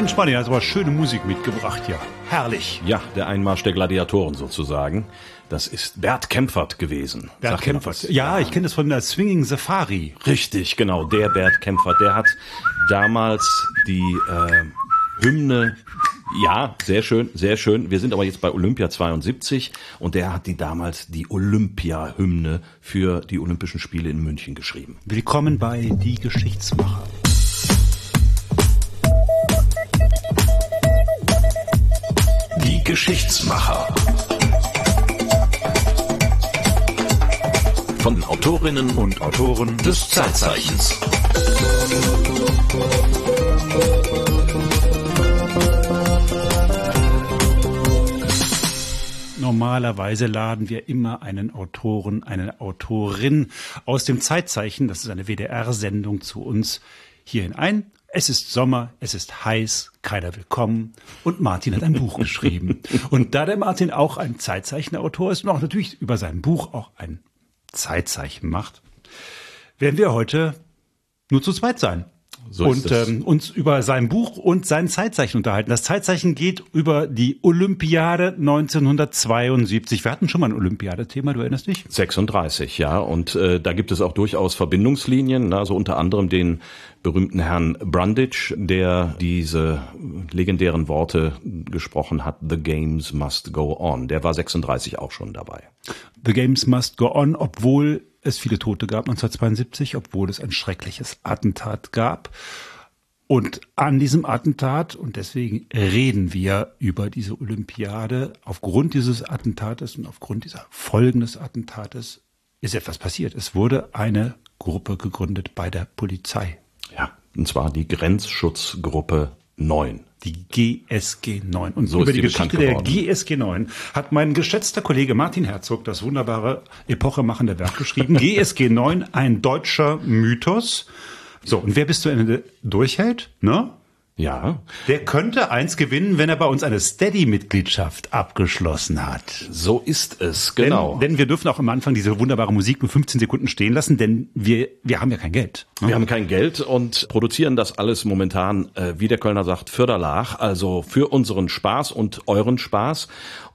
Mensch, Martin, hast aber schöne Musik mitgebracht, ja. Herrlich. Ja, der Einmarsch der Gladiatoren sozusagen. Das ist Bert Kempfert gewesen. Bert Sagt Kempfert. ihr Ja, ich kenne das von der Swinging Safari. Richtig, genau. Der Bert Kempfert, der hat damals die äh, Hymne ja, sehr schön, sehr schön. Wir sind aber jetzt bei Olympia 72 und der hat die damals die Olympia-Hymne für die Olympischen Spiele in München geschrieben. Willkommen bei Die Geschichtsmacher. Geschichtsmacher. Von Autorinnen und Autoren des Zeitzeichens. Normalerweise laden wir immer einen Autoren, eine Autorin aus dem Zeitzeichen, das ist eine WDR-Sendung zu uns hierhin ein. Es ist Sommer, es ist heiß, keiner will kommen und Martin hat ein Buch geschrieben. Und da der Martin auch ein Zeitzeichenautor ist und auch natürlich über sein Buch auch ein Zeitzeichen macht, werden wir heute nur zu zweit sein. So und ähm, uns über sein Buch und sein Zeitzeichen unterhalten. Das Zeitzeichen geht über die Olympiade 1972. Wir hatten schon mal ein Olympiade-Thema, du erinnerst dich? 36, ja. Und äh, da gibt es auch durchaus Verbindungslinien, ne? also unter anderem den berühmten Herrn Brundage, der diese legendären Worte gesprochen hat, The Games must go on. Der war 36 auch schon dabei. The Games Must Go On, obwohl es viele Tote gab 1972, obwohl es ein schreckliches Attentat gab. Und an diesem Attentat, und deswegen reden wir über diese Olympiade, aufgrund dieses Attentates und aufgrund dieser Folgen des Attentates ist etwas passiert. Es wurde eine Gruppe gegründet bei der Polizei. Ja, und zwar die Grenzschutzgruppe 9. Die GSG 9. Und So über die Geschichte der. GSG 9 hat mein geschätzter Kollege Martin Herzog das wunderbare epochemachende Werk geschrieben. GSG 9, ein deutscher Mythos. So, und wer bis zu Ende durchhält, ne? Ja, Der könnte eins gewinnen, wenn er bei uns eine Steady-Mitgliedschaft abgeschlossen hat. so ist es, genau. Denn, denn wir dürfen auch am Anfang diese wunderbare Musik nur 15 Sekunden stehen lassen, denn wir, wir haben ja kein Geld. ne? Wir haben kein Geld und produzieren das alles momentan, äh, wie der Kölner sagt, Förderlach, also für unseren Spaß und euren Spaß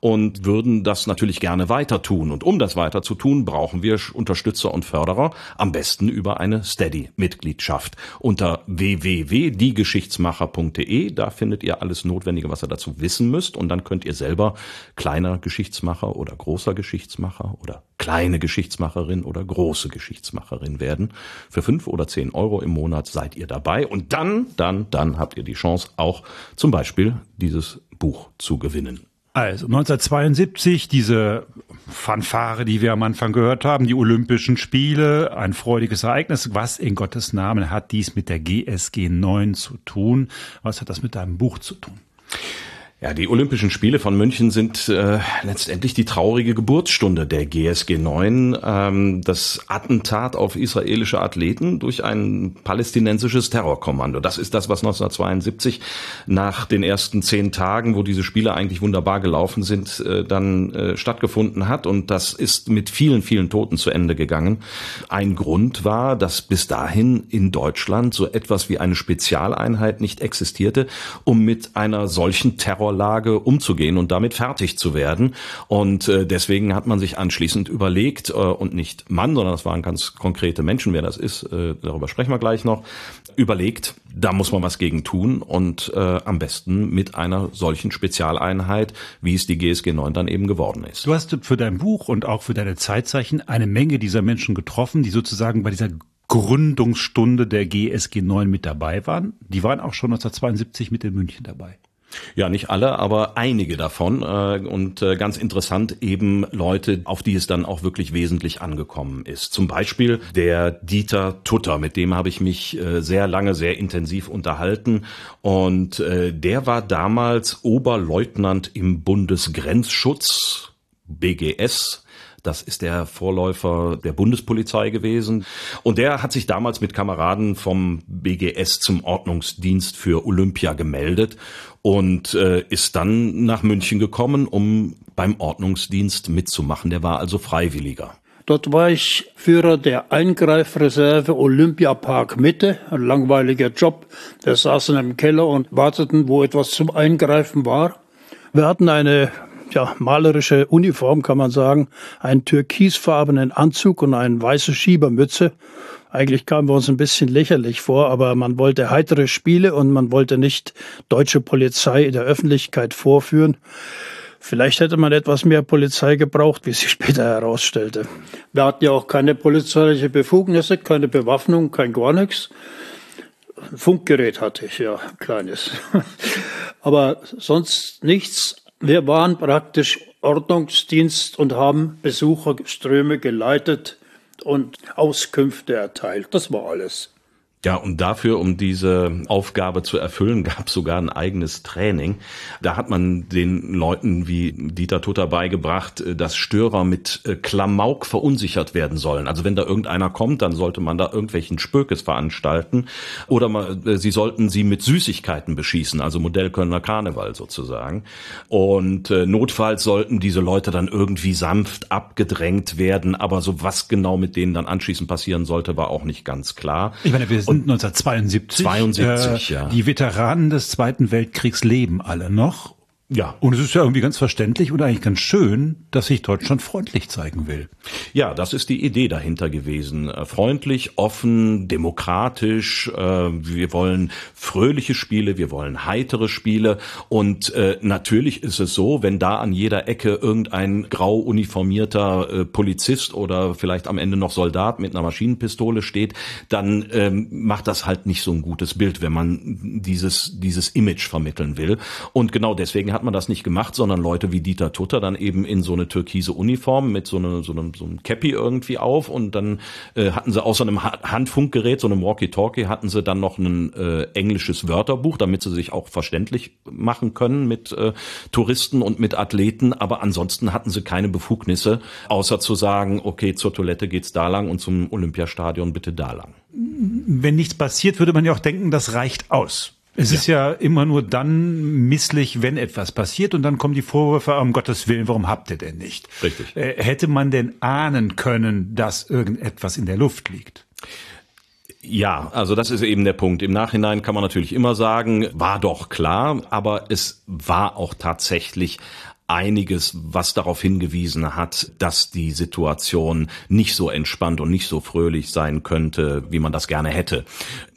und würden das natürlich gerne weiter tun. Und um das weiter zu tun, brauchen wir Unterstützer und Förderer, am besten über eine Steady-Mitgliedschaft. Unter www.diegeschichtsmacher.de, da findet ihr alles Notwendige, was ihr dazu wissen müsst und dann könnt ihr selber kleiner Geschichtsmacher oder großer Geschichtsmacher oder kleine Geschichtsmacherin oder große Geschichtsmacherin werden. Für fünf oder zehn Euro im Monat seid ihr dabei und dann, dann, dann habt ihr die Chance, auch zum Beispiel dieses Buch zu gewinnen. Also 1972 diese Fanfare, die wir am Anfang gehört haben, die Olympischen Spiele, ein freudiges Ereignis. Was in Gottes Namen hat dies mit der GSG 9 zu tun? Was hat das mit deinem Buch zu tun? Ja, die Olympischen Spiele von München sind äh, letztendlich die traurige Geburtsstunde der GSG 9. Ähm, das Attentat auf israelische Athleten durch ein palästinensisches Terrorkommando. Das ist das, was 1972 nach den ersten zehn Tagen, wo diese Spiele eigentlich wunderbar gelaufen sind, äh, dann äh, stattgefunden hat. Und das ist mit vielen, vielen Toten zu Ende gegangen. Ein Grund war, dass bis dahin in Deutschland so etwas wie eine Spezialeinheit nicht existierte, um mit einer solchen Terrorlage umzugehen und damit fertig zu werden. Und äh, deswegen hat man sich anschließend überlegt, äh, und nicht Mann, sondern das waren ganz konkrete Menschen, wer das ist, äh, darüber sprechen wir gleich noch, überlegt, da muss man was gegen tun und äh, am besten mit einer solchen Spezialeinheit, wie es die GSG 9 dann eben geworden ist. Du hast für dein Buch und auch für deine Zeitzeichen eine Menge dieser Menschen getroffen, die sozusagen bei dieser Gründungsstunde der GSG 9 mit dabei waren. Die waren auch schon 1972 mit in München dabei. Ja, nicht alle, aber einige davon äh, und äh, ganz interessant eben Leute, auf die es dann auch wirklich wesentlich angekommen ist. Zum Beispiel der Dieter Tutter, mit dem habe ich mich äh, sehr lange, sehr intensiv unterhalten und der war damals Oberleutnant im Bundesgrenzschutz, BGS, das ist der Vorläufer der Bundespolizei gewesen. Und der hat sich damals mit Kameraden vom BGS zum Ordnungsdienst für Olympia gemeldet und äh, ist dann nach München gekommen, um beim Ordnungsdienst mitzumachen. Der war also Freiwilliger. Dort war ich Führer der Eingreifreserve Olympiapark Mitte, ein langweiliger Job. Wir saßen im Keller und warteten, wo etwas zum Eingreifen war. Wir hatten eine ja, malerische Uniform, kann man sagen, einen türkisfarbenen Anzug und eine weiße Schiebermütze. Eigentlich kamen wir uns ein bisschen lächerlich vor, aber man wollte heitere Spiele und man wollte nicht deutsche Polizei in der Öffentlichkeit vorführen. Vielleicht hätte man etwas mehr Polizei gebraucht, wie sich später herausstellte. Wir hatten ja auch keine polizeiliche Befugnisse, keine Bewaffnung, kein gar nichts. Funkgerät hatte ich, ja, kleines. Aber sonst nichts. Wir waren praktisch Ordnungsdienst und haben Besucherströme geleitet und Auskünfte erteilt. Das war alles. Ja, und dafür, um diese Aufgabe zu erfüllen, gab es sogar ein eigenes Training. Da hat man den Leuten wie Dieter Tutter beigebracht, äh, dass Störer mit äh, Klamauk verunsichert werden sollen. Also wenn da irgendeiner kommt, dann sollte man da irgendwelchen Spökes veranstalten oder mal, äh, sie sollten sie mit Süßigkeiten beschießen, also Modellkölner Karneval sozusagen. Und notfalls sollten diese Leute dann irgendwie sanft abgedrängt werden, aber so was genau mit denen dann anschließend passieren sollte, war auch nicht ganz klar. Ich meine, wir sind 1972. 72, äh, ja. Die Veteranen des Zweiten Weltkriegs leben alle noch. Ja. Und es ist ja irgendwie ganz verständlich und eigentlich ganz schön, dass sich Deutschland freundlich zeigen will. Ja, das ist die Idee dahinter gewesen. Äh, Freundlich, offen, demokratisch. Äh, Wir wollen fröhliche Spiele, wir wollen heitere Spiele. Und äh, natürlich ist es so, wenn da an jeder Ecke irgendein grau uniformierter Polizist oder vielleicht am Ende noch Soldat mit einer Maschinenpistole steht, dann ähm, macht das halt nicht so ein gutes Bild, wenn man dieses, dieses Image vermitteln will. Und genau deswegen hat man das nicht gemacht, sondern Leute wie Dieter Tutter dann eben in so eine türkise Uniform mit so, eine, so, einem, so einem Cappy irgendwie auf und dann äh, hatten sie außer einem Ha- Handfunkgerät, so einem Walkie-Talkie, hatten sie dann noch ein äh, englisches Wörterbuch, damit sie sich auch verständlich machen können mit äh, Touristen und mit Athleten, aber ansonsten hatten sie keine Befugnisse, außer zu sagen, okay, zur Toilette geht's da lang und zum Olympiastadion bitte da lang. Wenn nichts passiert, würde man ja auch denken, das reicht aus. Es ist ja immer nur dann misslich, wenn etwas passiert und dann kommen die Vorwürfe, um Gottes Willen, warum habt ihr denn nicht? Richtig. Äh, hätte man denn ahnen können, dass irgendetwas in der Luft liegt? Ja, also das ist eben der Punkt. Im Nachhinein kann man natürlich immer sagen, war doch klar, aber es war auch tatsächlich einiges, was darauf hingewiesen hat, dass die Situation nicht so entspannt und nicht so fröhlich sein könnte, wie man das gerne hätte.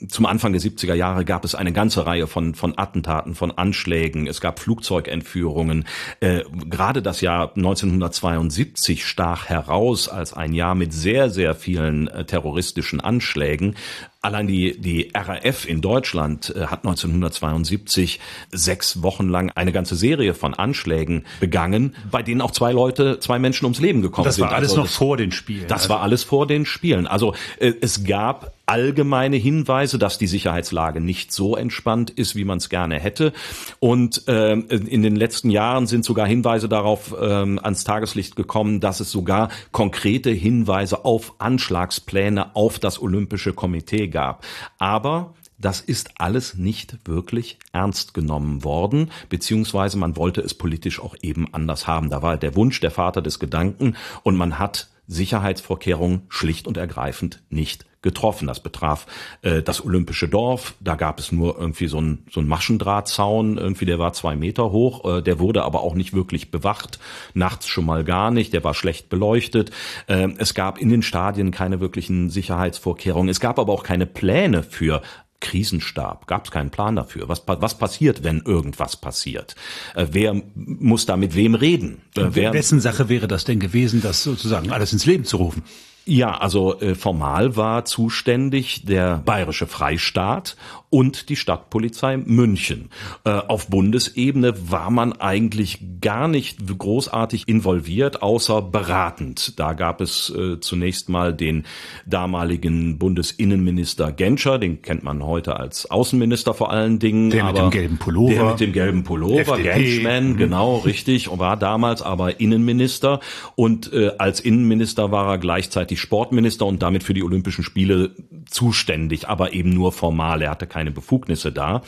Zum Anfang der 70er Jahre gab es eine ganze Reihe von, von Attentaten, von Anschlägen. Es gab Flugzeugentführungen. Äh, gerade das Jahr 1972 stach heraus als ein Jahr mit sehr, sehr vielen äh, terroristischen Anschlägen. Allein die, die RAF in Deutschland äh, hat 1972 sechs Wochen lang eine ganze Serie von Anschlägen begangen, bei denen auch zwei Leute, zwei Menschen ums Leben gekommen Das sind. war alles Also noch das- vor den Spielen. das war alles vor den Spielen. Also äh, es gab allgemeine Hinweise, dass die Sicherheitslage nicht so entspannt ist, wie man es gerne hätte. Und ähm, in den letzten Jahren sind sogar Hinweise darauf ähm, ans Tageslicht gekommen, dass es sogar konkrete Hinweise auf Anschlagspläne auf das Olympische Komitee gab. Aber das ist alles nicht wirklich ernst genommen worden, beziehungsweise man wollte es politisch auch eben anders haben. Da war der Wunsch der Vater des Gedanken und man hat Sicherheitsvorkehrungen schlicht und ergreifend nicht getroffen. Das betraf äh, das Olympische Dorf. Da gab es nur irgendwie so ein so ein Maschendrahtzaun, irgendwie der war zwei Meter hoch. Äh, der wurde aber auch nicht wirklich bewacht. Nachts schon mal gar nicht. Der war schlecht beleuchtet. Äh, es gab in den Stadien keine wirklichen Sicherheitsvorkehrungen. Es gab aber auch keine Pläne für Krisenstab, gab es keinen Plan dafür. Was, was passiert, wenn irgendwas passiert? Äh, wer muss da mit wem reden? Äh, wer, Wessen Sache wäre das denn gewesen, das sozusagen alles ins Leben zu rufen? Ja, also äh, formal war zuständig der Bayerische Freistaat und die Stadtpolizei München. Äh, auf Bundesebene war man eigentlich gar nicht großartig involviert, außer beratend. Da gab es äh, zunächst mal den damaligen Bundesinnenminister Genscher, den kennt man heute als Außenminister vor allen Dingen. Der mit aber dem gelben Pullover. Der mit dem gelben Pullover, FDP. Genschman, genau, richtig, war damals aber Innenminister und äh, als Innenminister war er gleichzeitig gleichzeitig Sportminister und damit für die Olympischen Spiele zuständig, aber eben nur formal. Er hatte keine Befugnisse da.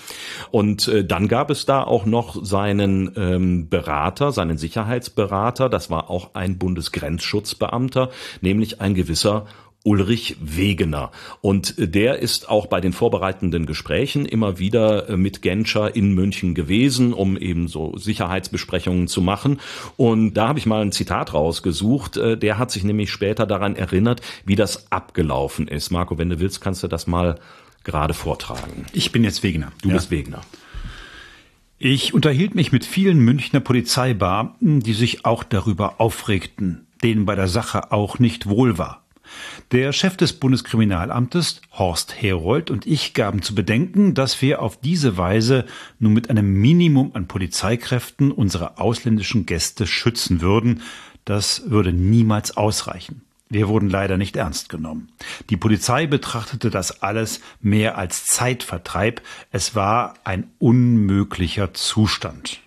Und äh, dann gab es da auch noch seinen ähm, Berater, seinen Sicherheitsberater. Das war auch ein Bundesgrenzschutzbeamter, nämlich ein gewisser Ulrich Wegener. Und äh, der ist auch bei den vorbereitenden Gesprächen immer wieder äh, mit Genscher in München gewesen, um eben so Sicherheitsbesprechungen zu machen. Und da habe ich mal ein Zitat rausgesucht. Äh, der hat sich nämlich später daran erinnert, wie das abgelaufen ist. Marco, wenn du willst, kannst du das mal gerade vortragen. Ich bin jetzt Wegener. Du ja. bist Wegener. Ich unterhielt mich mit vielen Münchner Polizeibeamten, die sich auch darüber aufregten, denen bei der Sache auch nicht wohl war. Der Chef des Bundeskriminalamtes, Horst Herold, und ich gaben zu bedenken, dass wir auf diese Weise nur mit einem Minimum an Polizeikräften unsere ausländischen Gäste schützen würden. Das würde niemals ausreichen. Wir wurden leider nicht ernst genommen. Die Polizei betrachtete das alles mehr als Zeitvertreib. Es war ein unmöglicher Zustand.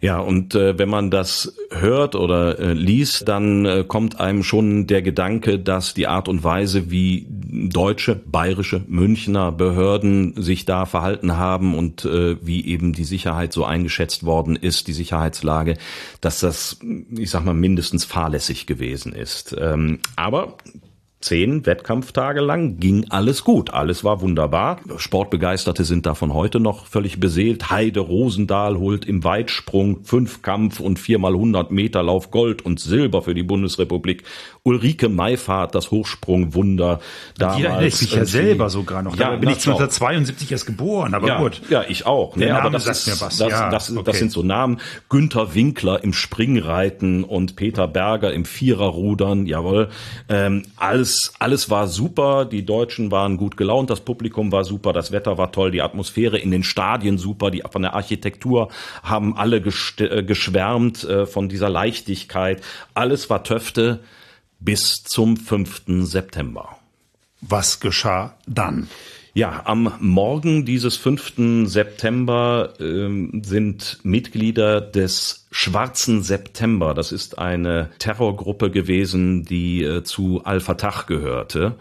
Ja, und äh, wenn man das hört oder äh, liest, dann äh, kommt einem schon der Gedanke, dass die Art und Weise, wie deutsche, bayerische, Münchner Behörden sich da verhalten haben und äh, wie eben die Sicherheit so eingeschätzt worden ist, die Sicherheitslage, dass das, ich sag mal, mindestens fahrlässig gewesen ist. Ähm, aber zehn Wettkampftage lang ging alles gut, alles war wunderbar. Sportbegeisterte sind davon heute noch völlig beseelt. Heide Rosendahl holt im Weitsprung Fünfkampf und viermal 100 Meter Lauf Gold und Silber für die Bundesrepublik. Ulrike Meifahrt, das Hochsprungwunder. Die erinnere ich mich ja selber sogar noch. Ja, da bin ich 1972 erst geboren, aber ja, gut. Ja, ich auch. Der ne? Name aber das sagt ist, mir was. Das, Ja, das, okay. das sind so Namen. Günther Winkler im Springreiten und Peter Berger im Viererrudern. Jawohl. Ähm, alles, alles war super. Die Deutschen waren gut gelaunt. Das Publikum war super. Das Wetter war toll. Die Atmosphäre in den Stadien super. Die von der Architektur haben alle äh, geschwärmt äh, von dieser Leichtigkeit. Alles war Töfte bis zum 5. September. Was geschah dann? Ja, am Morgen dieses 5. September ähm, sind Mitglieder des Schwarzen September, das ist eine Terrorgruppe gewesen, die äh, zu Al-Fatah gehörte,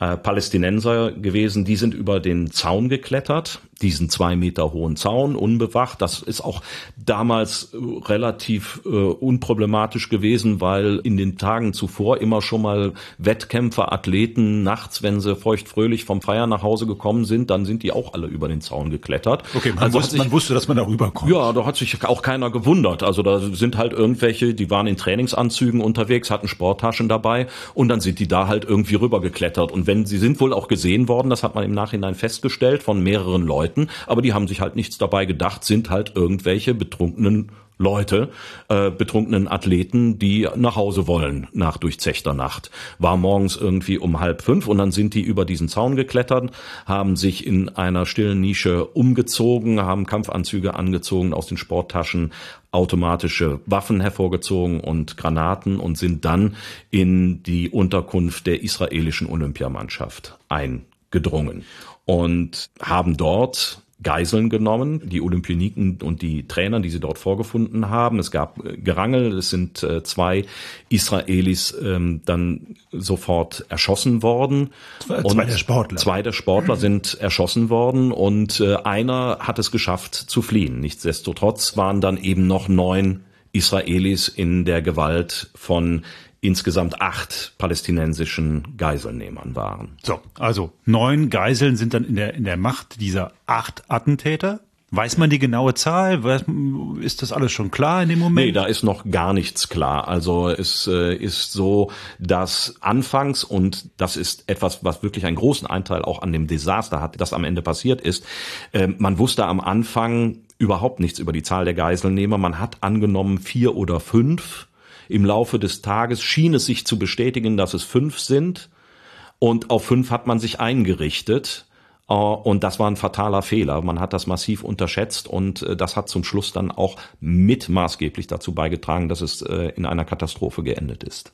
äh, Palästinenser gewesen, die sind über den Zaun geklettert, diesen zwei Meter hohen Zaun, unbewacht. Das ist auch damals äh, relativ äh, unproblematisch gewesen, weil in den Tagen zuvor immer schon mal Wettkämpfer, Athleten nachts, wenn sie feuchtfröhlich vom Feiern nach Hause gekommen sind, dann sind die auch alle über den Zaun geklettert. Okay, man, Also wusste, sich- man wusste, dass man da rüberkommt. ja, da hat sich auch keiner gewundert. Also da sind halt irgendwelche, die waren in Trainingsanzügen unterwegs, hatten Sporttaschen dabei und dann sind die da halt irgendwie rübergeklettert. Und wenn sie sind wohl auch gesehen worden, das hat man im Nachhinein festgestellt von mehreren Leuten, aber die haben sich halt nichts dabei gedacht, sind halt irgendwelche betrunkenen Leute, äh, betrunkenen Athleten, die nach Hause wollen nach durchzechter Nacht. War morgens irgendwie um halb fünf und dann sind die über diesen Zaun geklettert, haben sich in einer stillen Nische umgezogen, haben Kampfanzüge angezogen, aus den Sporttaschen automatische Waffen hervorgezogen und Granaten und sind dann in die Unterkunft der israelischen Olympiamannschaft eingedrungen und haben dort Geiseln genommen, die Olympioniken und die Trainer, die sie dort vorgefunden haben. Es gab äh, Gerangel, es sind äh, zwei Israelis ähm, dann sofort erschossen worden. Zwei- zwei der Sportler. Zwei der Sportler sind erschossen worden und äh, einer hat es geschafft zu fliehen. Nichtsdestotrotz waren dann eben noch neun Israelis in der Gewalt von insgesamt acht palästinensischen Geiselnehmern waren. So, also neun Geiseln sind dann in der, in der Macht dieser acht Attentäter. Weiß man die genaue Zahl? Ist das alles schon klar in dem Moment? Nee, da ist noch gar nichts klar. Also es äh, ist so, dass anfangs, und das ist etwas, was wirklich einen großen Anteil auch an dem Desaster hat, das am Ende passiert ist, äh, man wusste am Anfang überhaupt nichts über die Zahl der Geiselnehmer. Man hat angenommen vier oder fünf. Im Laufe des Tages schien es sich zu bestätigen, dass es fünf sind. Und auf fünf hat man sich eingerichtet. Äh, Und das war ein fataler Fehler. Man hat das massiv unterschätzt und äh, das hat zum Schluss dann auch mit maßgeblich dazu beigetragen, dass es äh, in einer Katastrophe geendet ist.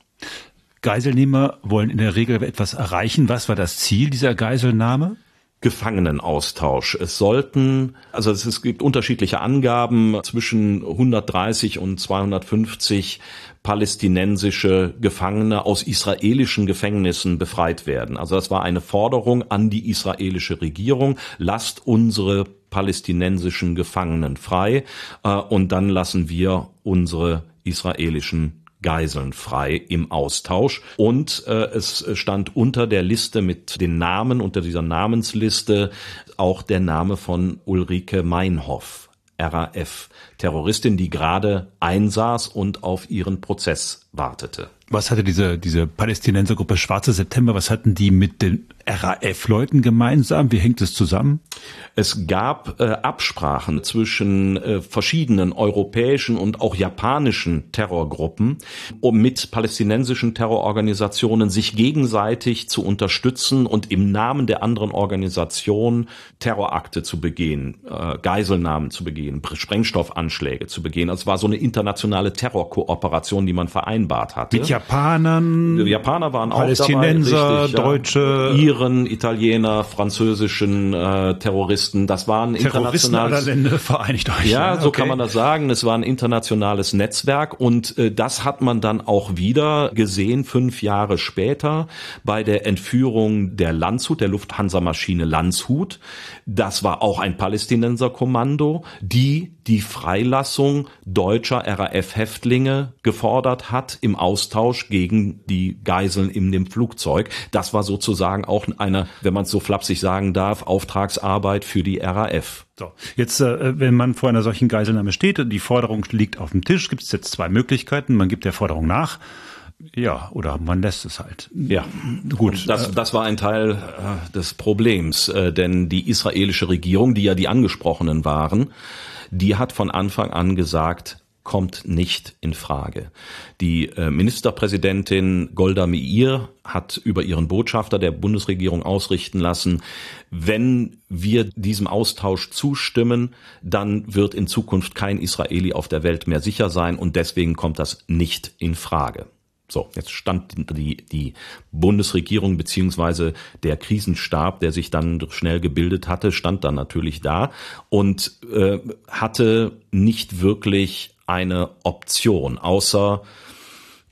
Geiselnehmer wollen in der Regel etwas erreichen. Was war das Ziel dieser Geiselnahme? Gefangenenaustausch. Es sollten, also es gibt unterschiedliche Angaben zwischen 130 und 250 palästinensische Gefangene aus israelischen Gefängnissen befreit werden. Also das war eine Forderung an die israelische Regierung, lasst unsere palästinensischen Gefangenen frei äh, und dann lassen wir unsere israelischen Geiseln frei im Austausch. Und äh, es stand unter der Liste mit den Namen, unter dieser Namensliste auch der Name von Ulrike Meinhoff, RAF, Terroristin, die gerade einsaß und auf ihren Prozess wartete. Was hatte diese, diese Palästinensergruppe Schwarze September, was hatten die mit den RAF-Leuten gemeinsam? Wie hängt es zusammen? Es gab äh, Absprachen zwischen äh, verschiedenen europäischen und auch japanischen Terrorgruppen, um mit palästinensischen Terrororganisationen sich gegenseitig zu unterstützen und im Namen der anderen Organisation Terrorakte zu begehen, äh, Geiselnahmen zu begehen, Sprengstoffanschläge zu begehen. Es war so eine internationale Terrorkooperation, die man vereinbart hatte. Mit Japanern? Die Japaner waren Palästinenser, auch dabei, richtig, Deutsche, ja. Iren, Italiener, französischen äh, Terroristen. Das war ein internationales Länder vereinigt euch. Ja, so okay. kann man das sagen. Es war ein internationales Netzwerk und äh, das hat man dann auch wieder gesehen fünf Jahre später bei der Entführung der Landshut, der Lufthansa-Maschine Landshut. Das war auch ein Palästinenserkommando, die die Freilassung deutscher RAF-Häftlinge gefordert hat im Austausch gegen die Geiseln in dem Flugzeug. Das war sozusagen auch eine, wenn man es so flapsig sagen darf, Auftragsarbeit für die RAF. So, jetzt, äh, wenn man vor einer solchen Geiselnahme steht und die Forderung liegt auf dem Tisch, gibt es jetzt zwei Möglichkeiten. Man gibt der Forderung nach. Ja, oder man lässt es halt. Ja, gut. Das, das war ein Teil äh, des Problems, äh, denn die israelische Regierung, die ja die angesprochenen waren, die hat von Anfang an gesagt, kommt nicht in Frage. Die äh, Ministerpräsidentin Golda Meir hat über ihren Botschafter der Bundesregierung ausrichten lassen, wenn wir diesem Austausch zustimmen, dann wird in Zukunft kein Israeli auf der Welt mehr sicher sein und deswegen kommt das nicht in Frage. So, jetzt stand die, die Bundesregierung beziehungsweise der Krisenstab, der sich dann schnell gebildet hatte, stand dann natürlich da und äh, hatte nicht wirklich eine Option, außer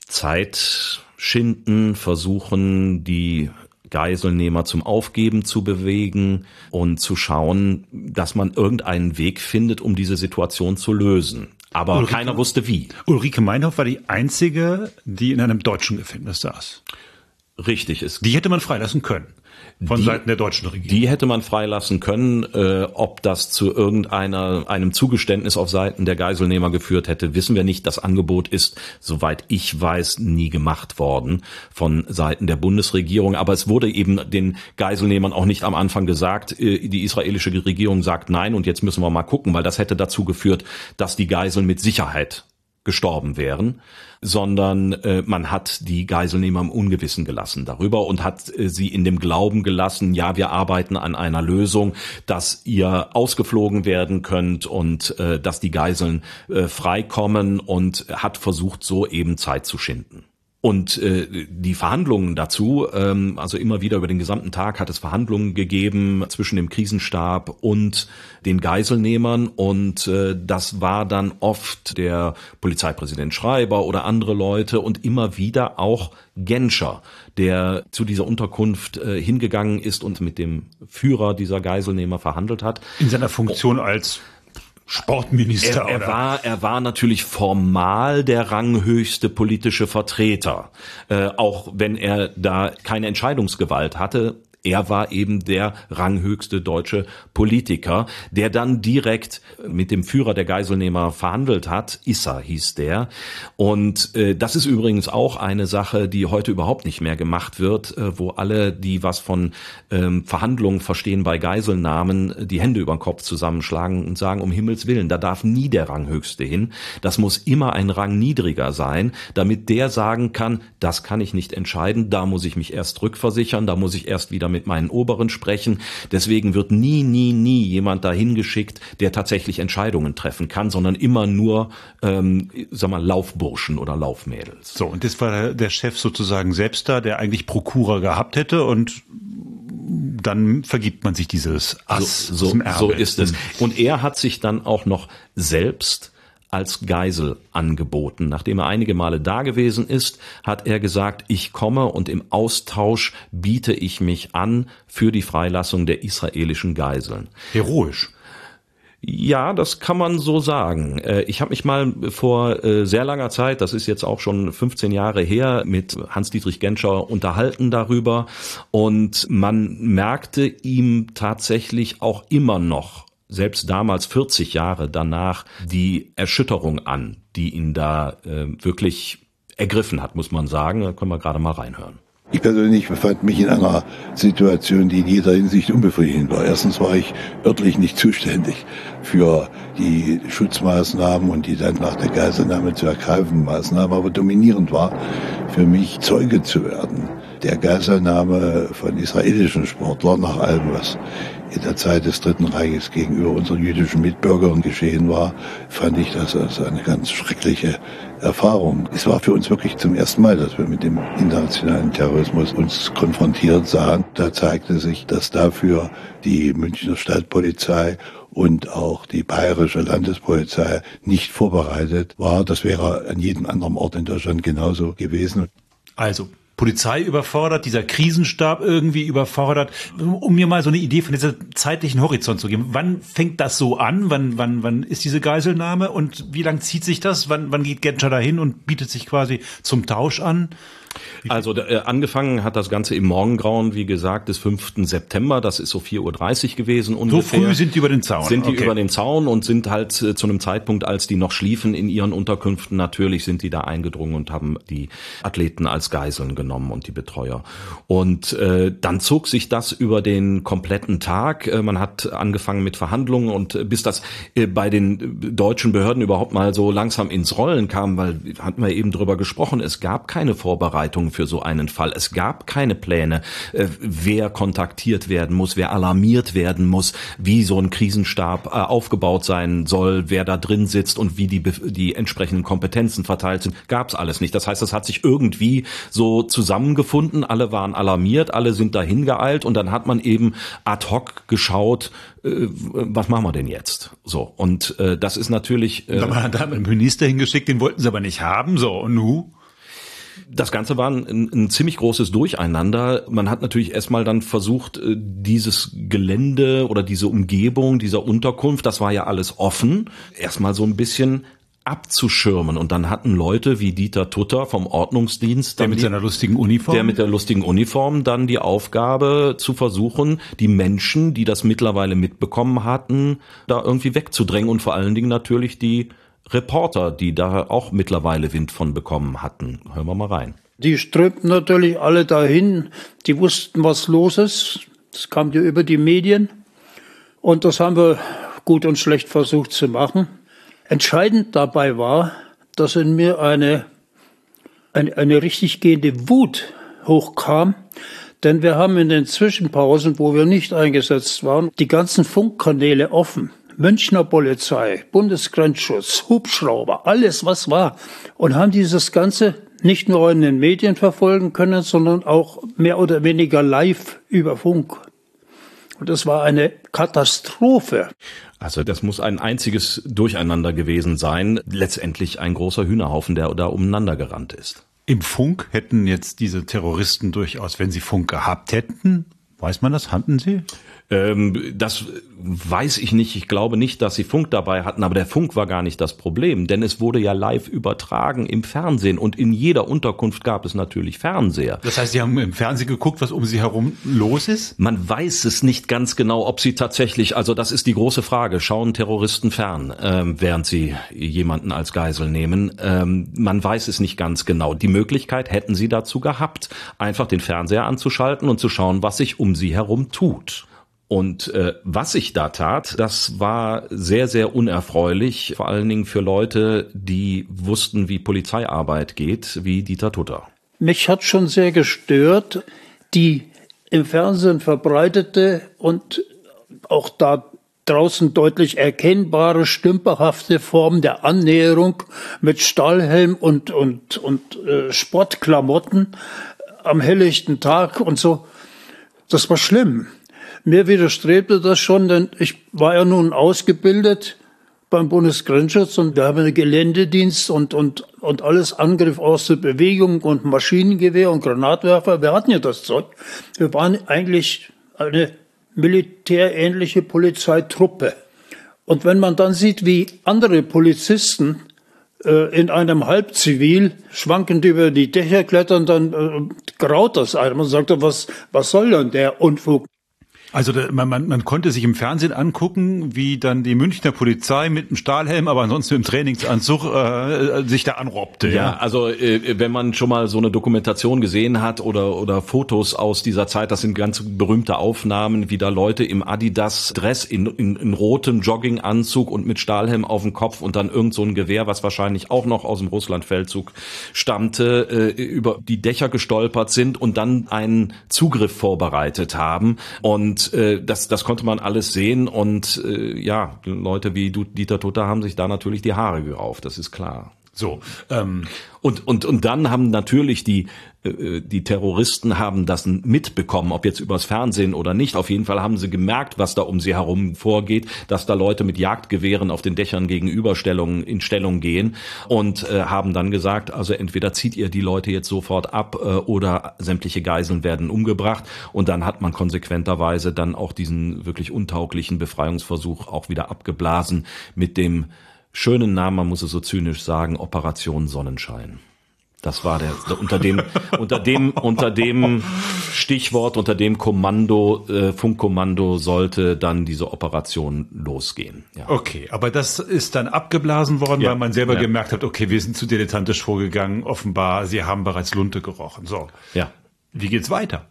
Zeit schinden, versuchen, die Geiselnehmer zum Aufgeben zu bewegen und zu schauen, dass man irgendeinen Weg findet, um diese Situation zu lösen. Aber Ulrike, keiner wusste wie. Ulrike Meinhoff war die einzige, die in einem deutschen Gefängnis saß. Richtig ist. Die hätte man freilassen können von die, Seiten der deutschen Regierung. Die hätte man freilassen können. Äh, ob das zu irgendeiner einem Zugeständnis auf Seiten der Geiselnehmer geführt hätte, wissen wir nicht. Das Angebot ist, soweit ich weiß, nie gemacht worden von Seiten der Bundesregierung. Aber es wurde eben den Geiselnehmern auch nicht am Anfang gesagt. Äh, die israelische Regierung sagt nein und jetzt müssen wir mal gucken, weil das hätte dazu geführt, dass die Geiseln mit Sicherheit gestorben wären, sondern äh, man hat die Geiselnehmer im Ungewissen gelassen darüber und hat äh, sie in dem Glauben gelassen, ja, wir arbeiten an einer Lösung, dass ihr ausgeflogen werden könnt und äh, dass die Geiseln äh, freikommen und hat versucht, so eben Zeit zu schinden. Und äh, die Verhandlungen dazu, ähm, also immer wieder über den gesamten Tag hat es Verhandlungen gegeben zwischen dem Krisenstab und den Geiselnehmern und äh, das war dann oft der Polizeipräsident Schreiber oder andere Leute und immer wieder auch Genscher, der zu dieser Unterkunft äh, hingegangen ist und mit dem Führer dieser Geiselnehmer verhandelt hat. In seiner Funktion als Sportminister. Er, er war, er war natürlich formal der ranghöchste politische Vertreter, äh, auch wenn er da keine Entscheidungsgewalt hatte er war eben der ranghöchste deutsche Politiker, der dann direkt mit dem Führer der Geiselnehmer verhandelt hat. Issa hieß der. Und äh, das ist übrigens auch eine Sache, die heute überhaupt nicht mehr gemacht wird, äh, wo alle, die was von ähm, Verhandlungen verstehen bei Geiselnahmen, die Hände über den Kopf zusammenschlagen und sagen, um Himmels Willen, da darf nie der Ranghöchste hin. Das muss immer ein Rang niedriger sein, damit der sagen kann, das kann ich nicht entscheiden, da muss ich mich erst rückversichern, da muss ich erst wieder mit meinen Oberen sprechen. Deswegen wird nie, nie, nie jemand dahin geschickt, der tatsächlich Entscheidungen treffen kann, sondern immer nur, ähm, sag mal, Laufburschen oder Laufmädels. So, und das war der Chef sozusagen selbst da, der eigentlich Prokura gehabt hätte und dann vergibt man sich dieses Ass. So, so, so ist es. Und er hat sich dann auch noch selbst als Geisel angeboten. Nachdem er einige Male da gewesen ist, hat er gesagt, ich komme und im Austausch biete ich mich an für die Freilassung der israelischen Geiseln. Heroisch. Ja, das kann man so sagen. Äh, ich habe mich mal vor äh, sehr langer Zeit, das ist jetzt auch schon 15 Jahre her, mit Hans-Dietrich Genscher unterhalten darüber und man merkte ihm tatsächlich auch immer noch selbst damals 40 Jahre danach die Erschütterung an, die ihn da äh, wirklich ergriffen hat, muss man sagen. Da können wir gerade mal reinhören. Ich persönlich befand mich in einer Situation, die in jeder Hinsicht unbefriedigend war. Erstens war ich örtlich nicht zuständig für die Schutzmaßnahmen und die dann nach der Geiselnahme zu ergreifenden Maßnahmen, aber dominierend war für mich Zeuge zu werden der Geiselnahme von israelischen Sportlern nach allem, was in der Zeit des Dritten Reiches gegenüber unseren jüdischen Mitbürgern geschehen war, fand ich das als eine ganz schreckliche Erfahrung. Es war für uns wirklich zum ersten Mal, dass wir mit dem internationalen Terrorismus uns konfrontiert sahen. Da zeigte sich, dass dafür die Münchner Stadtpolizei und auch die bayerische Landespolizei nicht vorbereitet war. Das wäre an jedem anderen Ort in Deutschland genauso gewesen. Also Polizei überfordert, dieser Krisenstab irgendwie überfordert, um mir mal so eine Idee von dieser zeitlichen Horizont zu geben. Wann fängt das so an? Wann, wann, wann ist diese Geiselnahme und wie lang zieht sich das? Wann, wann geht Genscher dahin und bietet sich quasi zum Tausch an? Also äh, angefangen hat das Ganze im Morgengrauen, wie gesagt, des 5. September. Das ist so 4.30 Uhr gewesen ungefähr. So früh sind die über den Zaun. Sind die okay. über den Zaun und sind halt äh, zu einem Zeitpunkt, als die noch schliefen in ihren Unterkünften, natürlich sind die da eingedrungen und haben die Athleten als Geiseln genommen und die Betreuer. Und äh, dann zog sich das über den kompletten Tag. Äh, man hat angefangen mit Verhandlungen und äh, bis das äh, bei den deutschen Behörden überhaupt mal so langsam ins Rollen kam, weil hatten wir eben drüber gesprochen, es gab keine Vorbereitung Vorbereitungen für so einen Fall. Es gab keine Pläne, äh, wer kontaktiert werden muss, wer alarmiert werden muss, wie so ein Krisenstab äh, aufgebaut sein soll, wer da drin sitzt und wie die, die entsprechenden Kompetenzen verteilt sind. Gab es alles nicht. Das heißt, es hat sich irgendwie so zusammengefunden. Alle waren alarmiert, alle sind dahin geeilt und dann hat man eben ad hoc geschaut, äh, was machen wir denn jetzt? So und äh, das ist natürlich. Äh, da hat einen Minister hingeschickt, den wollten sie aber nicht haben. So und nu? Das Ganze war ein, ein, ziemlich großes Durcheinander. Man hat natürlich erstmal dann versucht, äh, dieses Gelände oder diese Umgebung dieser Unterkunft, das war ja alles offen, erstmal so ein bisschen abzuschirmen. Und dann hatten Leute wie Dieter Tutter vom Ordnungsdienst, der mit die, seiner lustigen Uniform, der mit der lustigen Uniform dann die Aufgabe zu versuchen, die Menschen, die das mittlerweile mitbekommen hatten, da irgendwie wegzudrängen und vor allen Dingen natürlich die Reporter, die da auch mittlerweile Wind von bekommen hatten. Hören wir mal rein. Die strömten natürlich alle dahin. Die wussten, was los ist. Das kam ja über die Medien. Und das haben wir gut und schlecht versucht zu machen. Entscheidend dabei war, dass in mir eine, eine, eine richtig gehende Wut hochkam. Denn wir haben in den Zwischenpausen, wo wir nicht eingesetzt waren, die ganzen Funkkanäle offen. Münchner Polizei, Bundesgrenzschutz, Hubschrauber, alles was war und haben dieses Ganze nicht nur in den Medien verfolgen können, sondern auch mehr oder weniger live über Funk. Und das war eine Katastrophe. Also das muss ein einziges Durcheinander gewesen sein. Letztendlich ein großer Hühnerhaufen, der da umeinander gerannt ist. Im Funk hätten jetzt diese Terroristen durchaus, wenn sie Funk gehabt hätten, weiß man das, hatten sie? Ähm, das weiß ich nicht. Ich glaube nicht, dass sie Funk dabei hatten, aber der Funk war gar nicht das Problem, denn es wurde ja live übertragen im Fernsehen und in jeder Unterkunft gab es natürlich Fernseher. Das heißt, Sie haben im Fernsehen geguckt, was um Sie herum los ist? Man weiß es nicht ganz genau, ob sie tatsächlich, also das ist die große Frage, schauen Terroristen fern, ähm, während sie jemanden als Geisel nehmen. Ähm, man weiß es nicht ganz genau. Die Möglichkeit hätten sie dazu gehabt, einfach den Fernseher anzuschalten und zu schauen, was sich um sie herum tut. Und äh, was ich da tat, das war sehr, sehr unerfreulich, vor allen Dingen für Leute, die wussten, wie Polizeiarbeit geht, wie Dieter Tutter. Mich hat schon sehr gestört, die im Fernsehen verbreitete und auch da draußen deutlich erkennbare stümperhafte Form der Annäherung mit Stahlhelm und, und, und äh, Sportklamotten am helllichten Tag und so. Das war schlimm. Mir widerstrebte das schon, denn ich war ja nun ausgebildet beim Bundesgrenzschutz und wir haben einen Geländedienst und, und, und alles Angriff aus der Bewegung und Maschinengewehr und Granatwerfer. Wir hatten ja das Zeug. Wir waren eigentlich eine militärähnliche Polizeitruppe. Und wenn man dann sieht, wie andere Polizisten äh, in einem Halbzivil schwankend über die Dächer klettern, dann äh, graut das einem Man sagt, was, was soll denn der Unfug? Also man, man, man konnte sich im Fernsehen angucken, wie dann die Münchner Polizei mit einem Stahlhelm, aber ansonsten im Trainingsanzug äh, sich da anrobbte. Ja, ja. also äh, wenn man schon mal so eine Dokumentation gesehen hat oder oder Fotos aus dieser Zeit, das sind ganz berühmte Aufnahmen, wie da Leute im Adidas Dress in, in, in rotem Jogginganzug und mit Stahlhelm auf dem Kopf und dann irgend so ein Gewehr, was wahrscheinlich auch noch aus dem Russlandfeldzug stammte, äh, über die Dächer gestolpert sind und dann einen Zugriff vorbereitet haben und äh, das, das konnte man alles sehen und äh, ja, Leute wie Dieter Tutter haben sich da natürlich die Haare gerauft, das ist klar. So. Ähm. Und, und, und dann haben natürlich die, äh, die Terroristen haben das mitbekommen, ob jetzt übers Fernsehen oder nicht. Auf jeden Fall haben sie gemerkt, was da um sie herum vorgeht, dass da Leute mit Jagdgewehren auf den Dächern gegenüberstellungen in Stellung gehen und äh, haben dann gesagt, also entweder zieht ihr die Leute jetzt sofort ab äh, oder sämtliche Geiseln werden umgebracht. Und dann hat man konsequenterweise dann auch diesen wirklich untauglichen Befreiungsversuch auch wieder abgeblasen mit dem schönen Namen, man muss es so zynisch sagen, Operation Sonnenschein. Das war der unter dem unter dem unter dem Stichwort unter dem Kommando äh, Funkkommando sollte dann diese Operation losgehen. Ja. Okay, aber das ist dann abgeblasen worden, ja. weil man selber ja. gemerkt hat, okay, wir sind zu dilettantisch vorgegangen. Offenbar, sie haben bereits Lunte gerochen. So. Ja. Wie geht's weiter?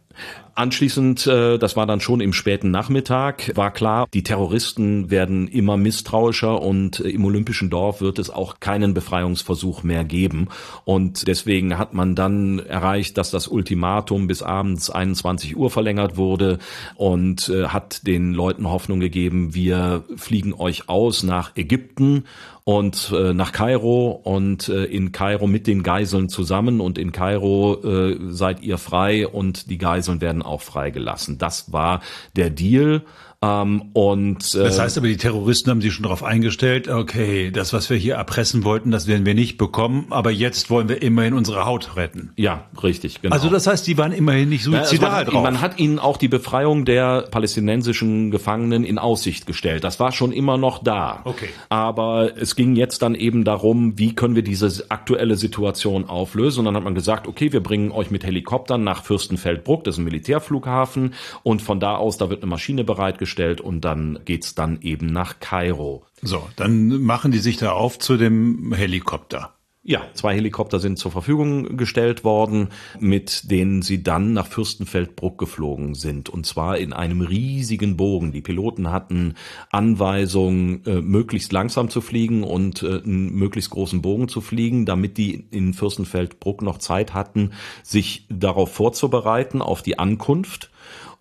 Anschließend, äh, das war dann schon im späten Nachmittag, war klar, die Terroristen werden immer misstrauischer und im Olympischen Dorf wird es auch keinen Befreiungsversuch mehr geben. Und deswegen hat man dann erreicht, dass das Ultimatum bis abends 21 Uhr verlängert wurde und äh, hat den Leuten Hoffnung gegeben, wir fliegen euch aus nach Ägypten und äh, nach Kairo und äh, in Kairo mit den Geiseln zusammen und in Kairo äh, seid ihr frei und die Geiseln werden auch freigelassen. Das war der Deal. Ähm, und äh, das heißt aber, die Terroristen haben sich schon darauf eingestellt, okay, das, was wir hier erpressen wollten, das werden wir nicht bekommen, aber jetzt wollen wir immerhin unsere Haut retten. Ja, richtig, genau. Also das heißt, die waren immerhin nicht suizidal ja, drauf. Man hat ihnen auch die Befreiung der palästinensischen Gefangenen in Aussicht gestellt. Das war schon immer noch da. Okay. Aber es ging jetzt dann eben darum, wie können wir diese aktuelle Situation auflösen. Und dann hat man gesagt, okay, wir bringen euch mit Helikoptern nach Fürstenfeldbruck, das ist ein Militärflughafen, und von da aus, da wird eine Maschine bereitgestellt gestellt und dann geht's dann eben nach Kairo. So, dann machen die sich da auf zu dem Helikopter. Ja, zwei Helikopter sind zur Verfügung gestellt worden, mit denen sie dann nach Fürstenfeldbruck geflogen sind. Und zwar in einem riesigen Bogen. Die Piloten hatten Anweisung, äh, möglichst langsam zu fliegen und äh, einen möglichst großen Bogen zu fliegen, damit die in Fürstenfeldbruck noch Zeit hatten, sich darauf vorzubereiten, auf die Ankunft.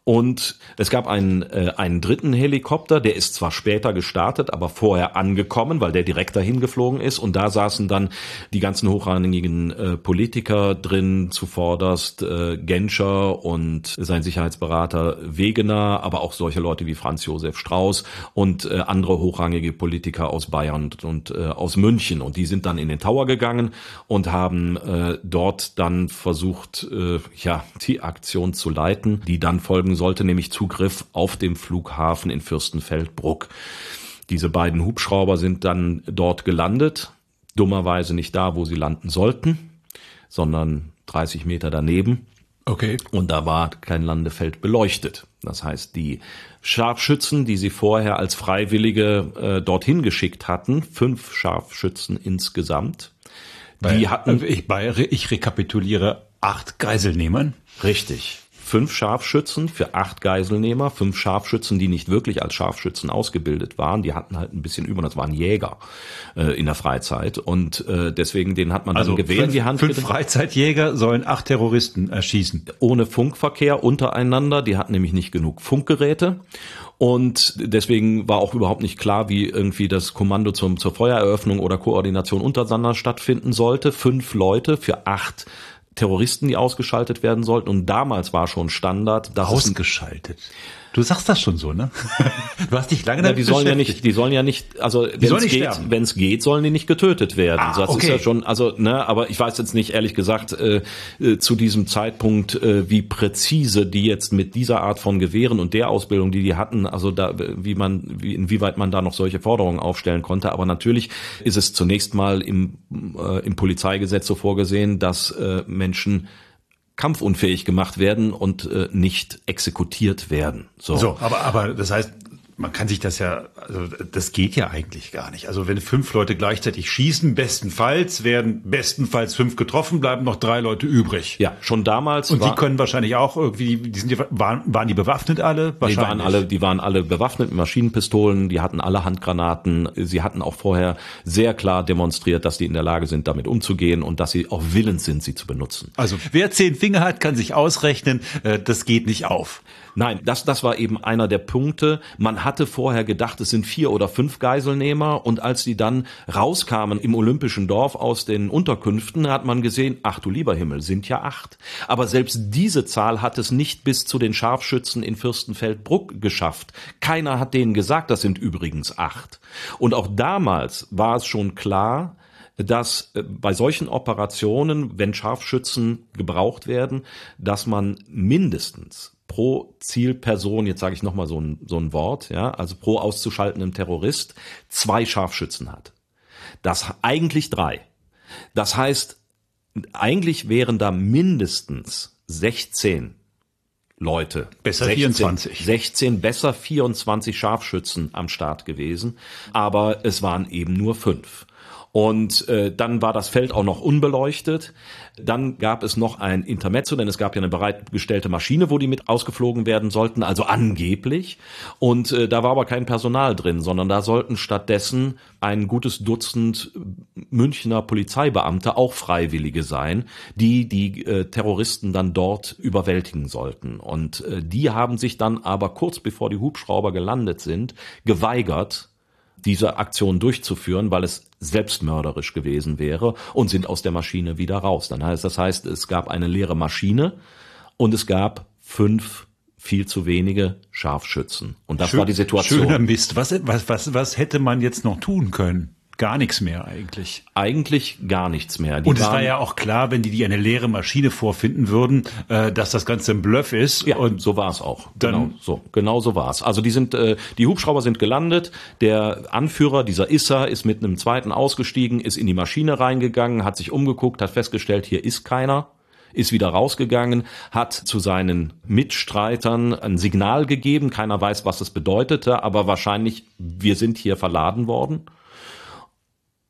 Und es gab einen, äh, einen dritten Helikopter, der ist zwar später gestartet, aber vorher angekommen, weil der direkt dahin geflogen ist. Und da saßen dann die ganzen hochrangigen äh, Politiker drin, zuvorderst äh, Genscher und sein Sicherheitsberater Wegener, aber auch solche Leute wie Franz Josef Strauß und äh, andere hochrangige Politiker aus Bayern und, und äh, aus München. Und die sind dann in den Tower gegangen und haben äh, dort dann versucht, äh, ja, die Aktion zu leiten, die dann folgen sollte, nämlich Zugriff auf dem Flughafen in Fürstenfeldbruck. Diese beiden Hubschrauber sind dann dort gelandet, dummerweise nicht da, wo sie landen sollten, sondern 30 Meter daneben. Okay. Und da war kein Landefeld beleuchtet. Das heißt, die Scharfschützen, die sie vorher als Freiwillige äh, dorthin geschickt hatten, fünf Scharfschützen insgesamt, bei, die hatten. Ich, bei, ich rekapituliere acht Geiselnehmern. Richtig fünf Scharfschützen für acht Geiselnehmer, fünf Scharfschützen, die nicht wirklich als Scharfschützen ausgebildet waren, die hatten halt ein bisschen über, das waren Jäger äh, in der Freizeit und äh, deswegen den hat man also dann gewählt. Fünf, die Hand fünf Freizeitjäger sollen acht Terroristen erschießen. Ohne Funkverkehr untereinander, die hatten nämlich nicht genug Funkgeräte und deswegen war auch überhaupt nicht klar, wie irgendwie das Kommando zum, zur Feuereröffnung oder Koordination untereinander stattfinden sollte. Fünf Leute für acht Terroristen, die ausgeschaltet werden sollten. Und damals war schon Standard, dass ausgeschaltet. Du sagst das schon so, ne? Du hast dich lange ja, die sollen ja nicht, die sollen ja nicht, also wenn es geht, wenn es geht, sollen die nicht getötet werden. Ah, das okay. ist ja schon, also ne, aber ich weiß jetzt nicht ehrlich gesagt äh, äh, zu diesem Zeitpunkt, äh, wie präzise die jetzt mit dieser Art von Gewehren und der Ausbildung, die die hatten, also da, wie man, wie, inwieweit man da noch solche Forderungen aufstellen konnte. Aber natürlich ist es zunächst mal im äh, im Polizeigesetz so vorgesehen, dass äh, Menschen kampfunfähig gemacht werden und äh, nicht exekutiert werden. So. so, aber aber das heißt, man kann sich das ja, also das geht ja eigentlich gar nicht. Also wenn fünf Leute gleichzeitig schießen, bestenfalls werden bestenfalls fünf getroffen, bleiben noch drei Leute übrig. Ja, schon damals. Und die können wahrscheinlich auch irgendwie, die sind, waren, waren die bewaffnet alle? Die waren alle, die waren alle bewaffnet mit Maschinenpistolen, die hatten alle Handgranaten. Sie hatten auch vorher sehr klar demonstriert, dass die in der Lage sind, damit umzugehen und dass sie auch willens sind, sie zu benutzen. Also wer zehn Finger hat, kann sich ausrechnen, äh, das geht nicht auf. Nein, das, das war eben einer der Punkte. Man hatte vorher gedacht, es sind vier oder fünf Geiselnehmer und als die dann rauskamen im Olympischen Dorf aus den Unterkünften, hat man gesehen, ach du lieber Himmel, sind ja acht. Aber selbst diese Zahl hat es nicht bis zu den Scharfschützen in Fürstenfeldbruck geschafft. Keiner hat denen gesagt, das sind übrigens acht. Und auch damals war es schon klar, dass äh, bei solchen Operationen, wenn Scharfschützen gebraucht werden, dass man mindestens pro Zielperson, jetzt sage ich nochmal so ein, so ein Wort, ja, also pro auszuschaltenden Terrorist, zwei Scharfschützen hat. Das eigentlich drei. Das heißt, eigentlich wären da mindestens 16 Leute. Besser 16, 24. 16, besser 24 Scharfschützen am Start gewesen. Aber es waren eben nur fünf. Und äh, dann war das Feld auch noch unbeleuchtet. Dann gab es noch ein Intermezzo, denn es gab ja eine bereitgestellte Maschine, wo die mit ausgeflogen werden sollten, also angeblich. Und äh, da war aber kein Personal drin, sondern da sollten stattdessen ein gutes Dutzend Münchner Polizeibeamte, auch Freiwillige sein, die die äh, Terroristen dann dort überwältigen sollten. Und äh, die haben sich dann aber kurz bevor die Hubschrauber gelandet sind, geweigert, diese Aktion durchzuführen, weil es selbstmörderisch gewesen wäre und sind aus der Maschine wieder raus. Dann heißt das heißt, es gab eine leere Maschine und es gab fünf viel zu wenige Scharfschützen. Und das Schön, war die Situation. Schöner Mist. Was, was, was, was hätte man jetzt noch tun können? Gar nichts mehr eigentlich. Eigentlich gar nichts mehr. Die und es war ja auch klar, wenn die, die eine leere Maschine vorfinden würden, äh, dass das Ganze ein Bluff ist. Ja, und so war es auch. Genau so, genau so war es. Also die sind, äh, die Hubschrauber sind gelandet. Der Anführer dieser Issa ist mit einem zweiten ausgestiegen, ist in die Maschine reingegangen, hat sich umgeguckt, hat festgestellt, hier ist keiner ist wieder rausgegangen, hat zu seinen Mitstreitern ein Signal gegeben. Keiner weiß, was es bedeutete, aber wahrscheinlich, wir sind hier verladen worden.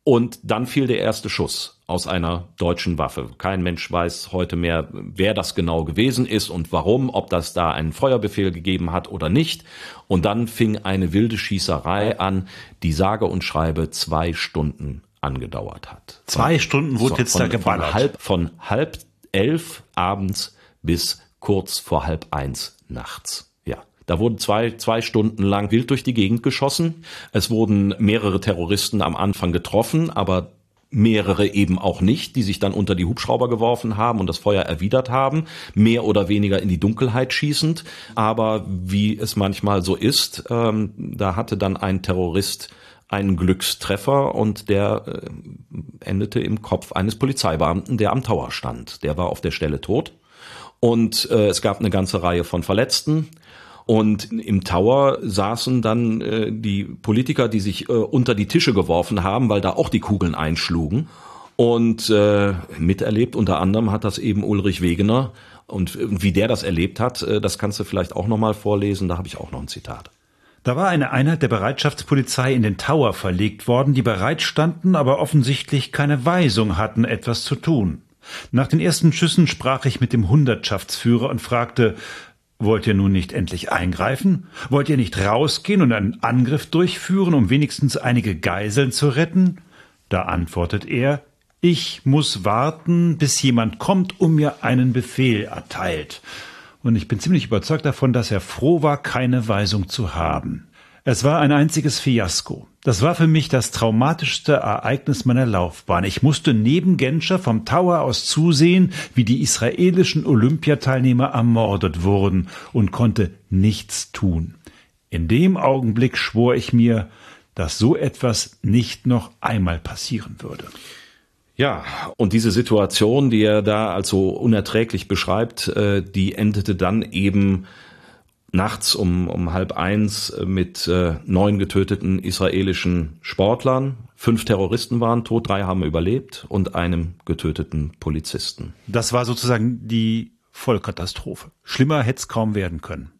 Und dann fiel der erste Schuss aus einer deutschen Waffe. Kein Mensch weiß heute mehr, wer das genau gewesen ist und warum, ob das da einen Feuerbefehl gegeben hat oder nicht. Und dann fing eine wilde Schießerei an, die sage und schreibe zwei Stunden angedauert hat. Zwei Stunden wurde so, jetzt von, da geballert. Von halb, von halb elf abends bis kurz vor halb eins nachts. Da wurden zwei, zwei Stunden lang wild durch die Gegend geschossen. Es wurden mehrere Terroristen am Anfang getroffen, aber mehrere eben auch nicht, die sich dann unter die Hubschrauber geworfen haben und das Feuer erwidert haben, mehr oder weniger in die Dunkelheit schießend. Aber wie es manchmal so ist, ähm, da hatte dann ein Terrorist einen Glückstreffer und der äh, endete im Kopf eines Polizeibeamten, der am Tower stand. Der war auf der Stelle tot. Und äh, es gab eine ganze Reihe von Verletzten. Und im Tower saßen dann äh, die Politiker, die sich äh, unter die Tische geworfen haben, weil da auch die Kugeln einschlugen. Und äh, miterlebt unter anderem hat das eben Ulrich Wegener. Und wie der das erlebt hat, äh, das kannst du vielleicht auch nochmal vorlesen. Da habe ich auch noch ein Zitat. Da war eine Einheit der Bereitschaftspolizei in den Tower verlegt worden, die bereit standen, aber offensichtlich keine Weisung hatten, etwas zu tun. Nach den ersten Schüssen sprach ich mit dem Hundertschaftsführer und fragte, Wollt ihr nun nicht endlich eingreifen? Wollt ihr nicht rausgehen und einen Angriff durchführen, um wenigstens einige Geiseln zu retten? Da antwortet er, ich muss warten, bis jemand kommt und mir einen Befehl erteilt. Und ich bin ziemlich überzeugt davon, dass er froh war, keine Weisung zu haben. Es war ein einziges Fiasko. Das war für mich das traumatischste Ereignis meiner Laufbahn. Ich musste neben Genscher vom Tower aus zusehen, wie die israelischen Olympiateilnehmer ermordet wurden und konnte nichts tun. In dem Augenblick schwor ich mir, dass so etwas nicht noch einmal passieren würde. Ja, und diese Situation, die er da als so unerträglich beschreibt, äh, die endete dann eben nachts um, um halb eins mit äh, neun getöteten israelischen Sportlern. Fünf Terroristen waren tot, drei haben überlebt und einem getöteten Polizisten. Das war sozusagen die Vollkatastrophe. Schlimmer hätte es kaum werden können.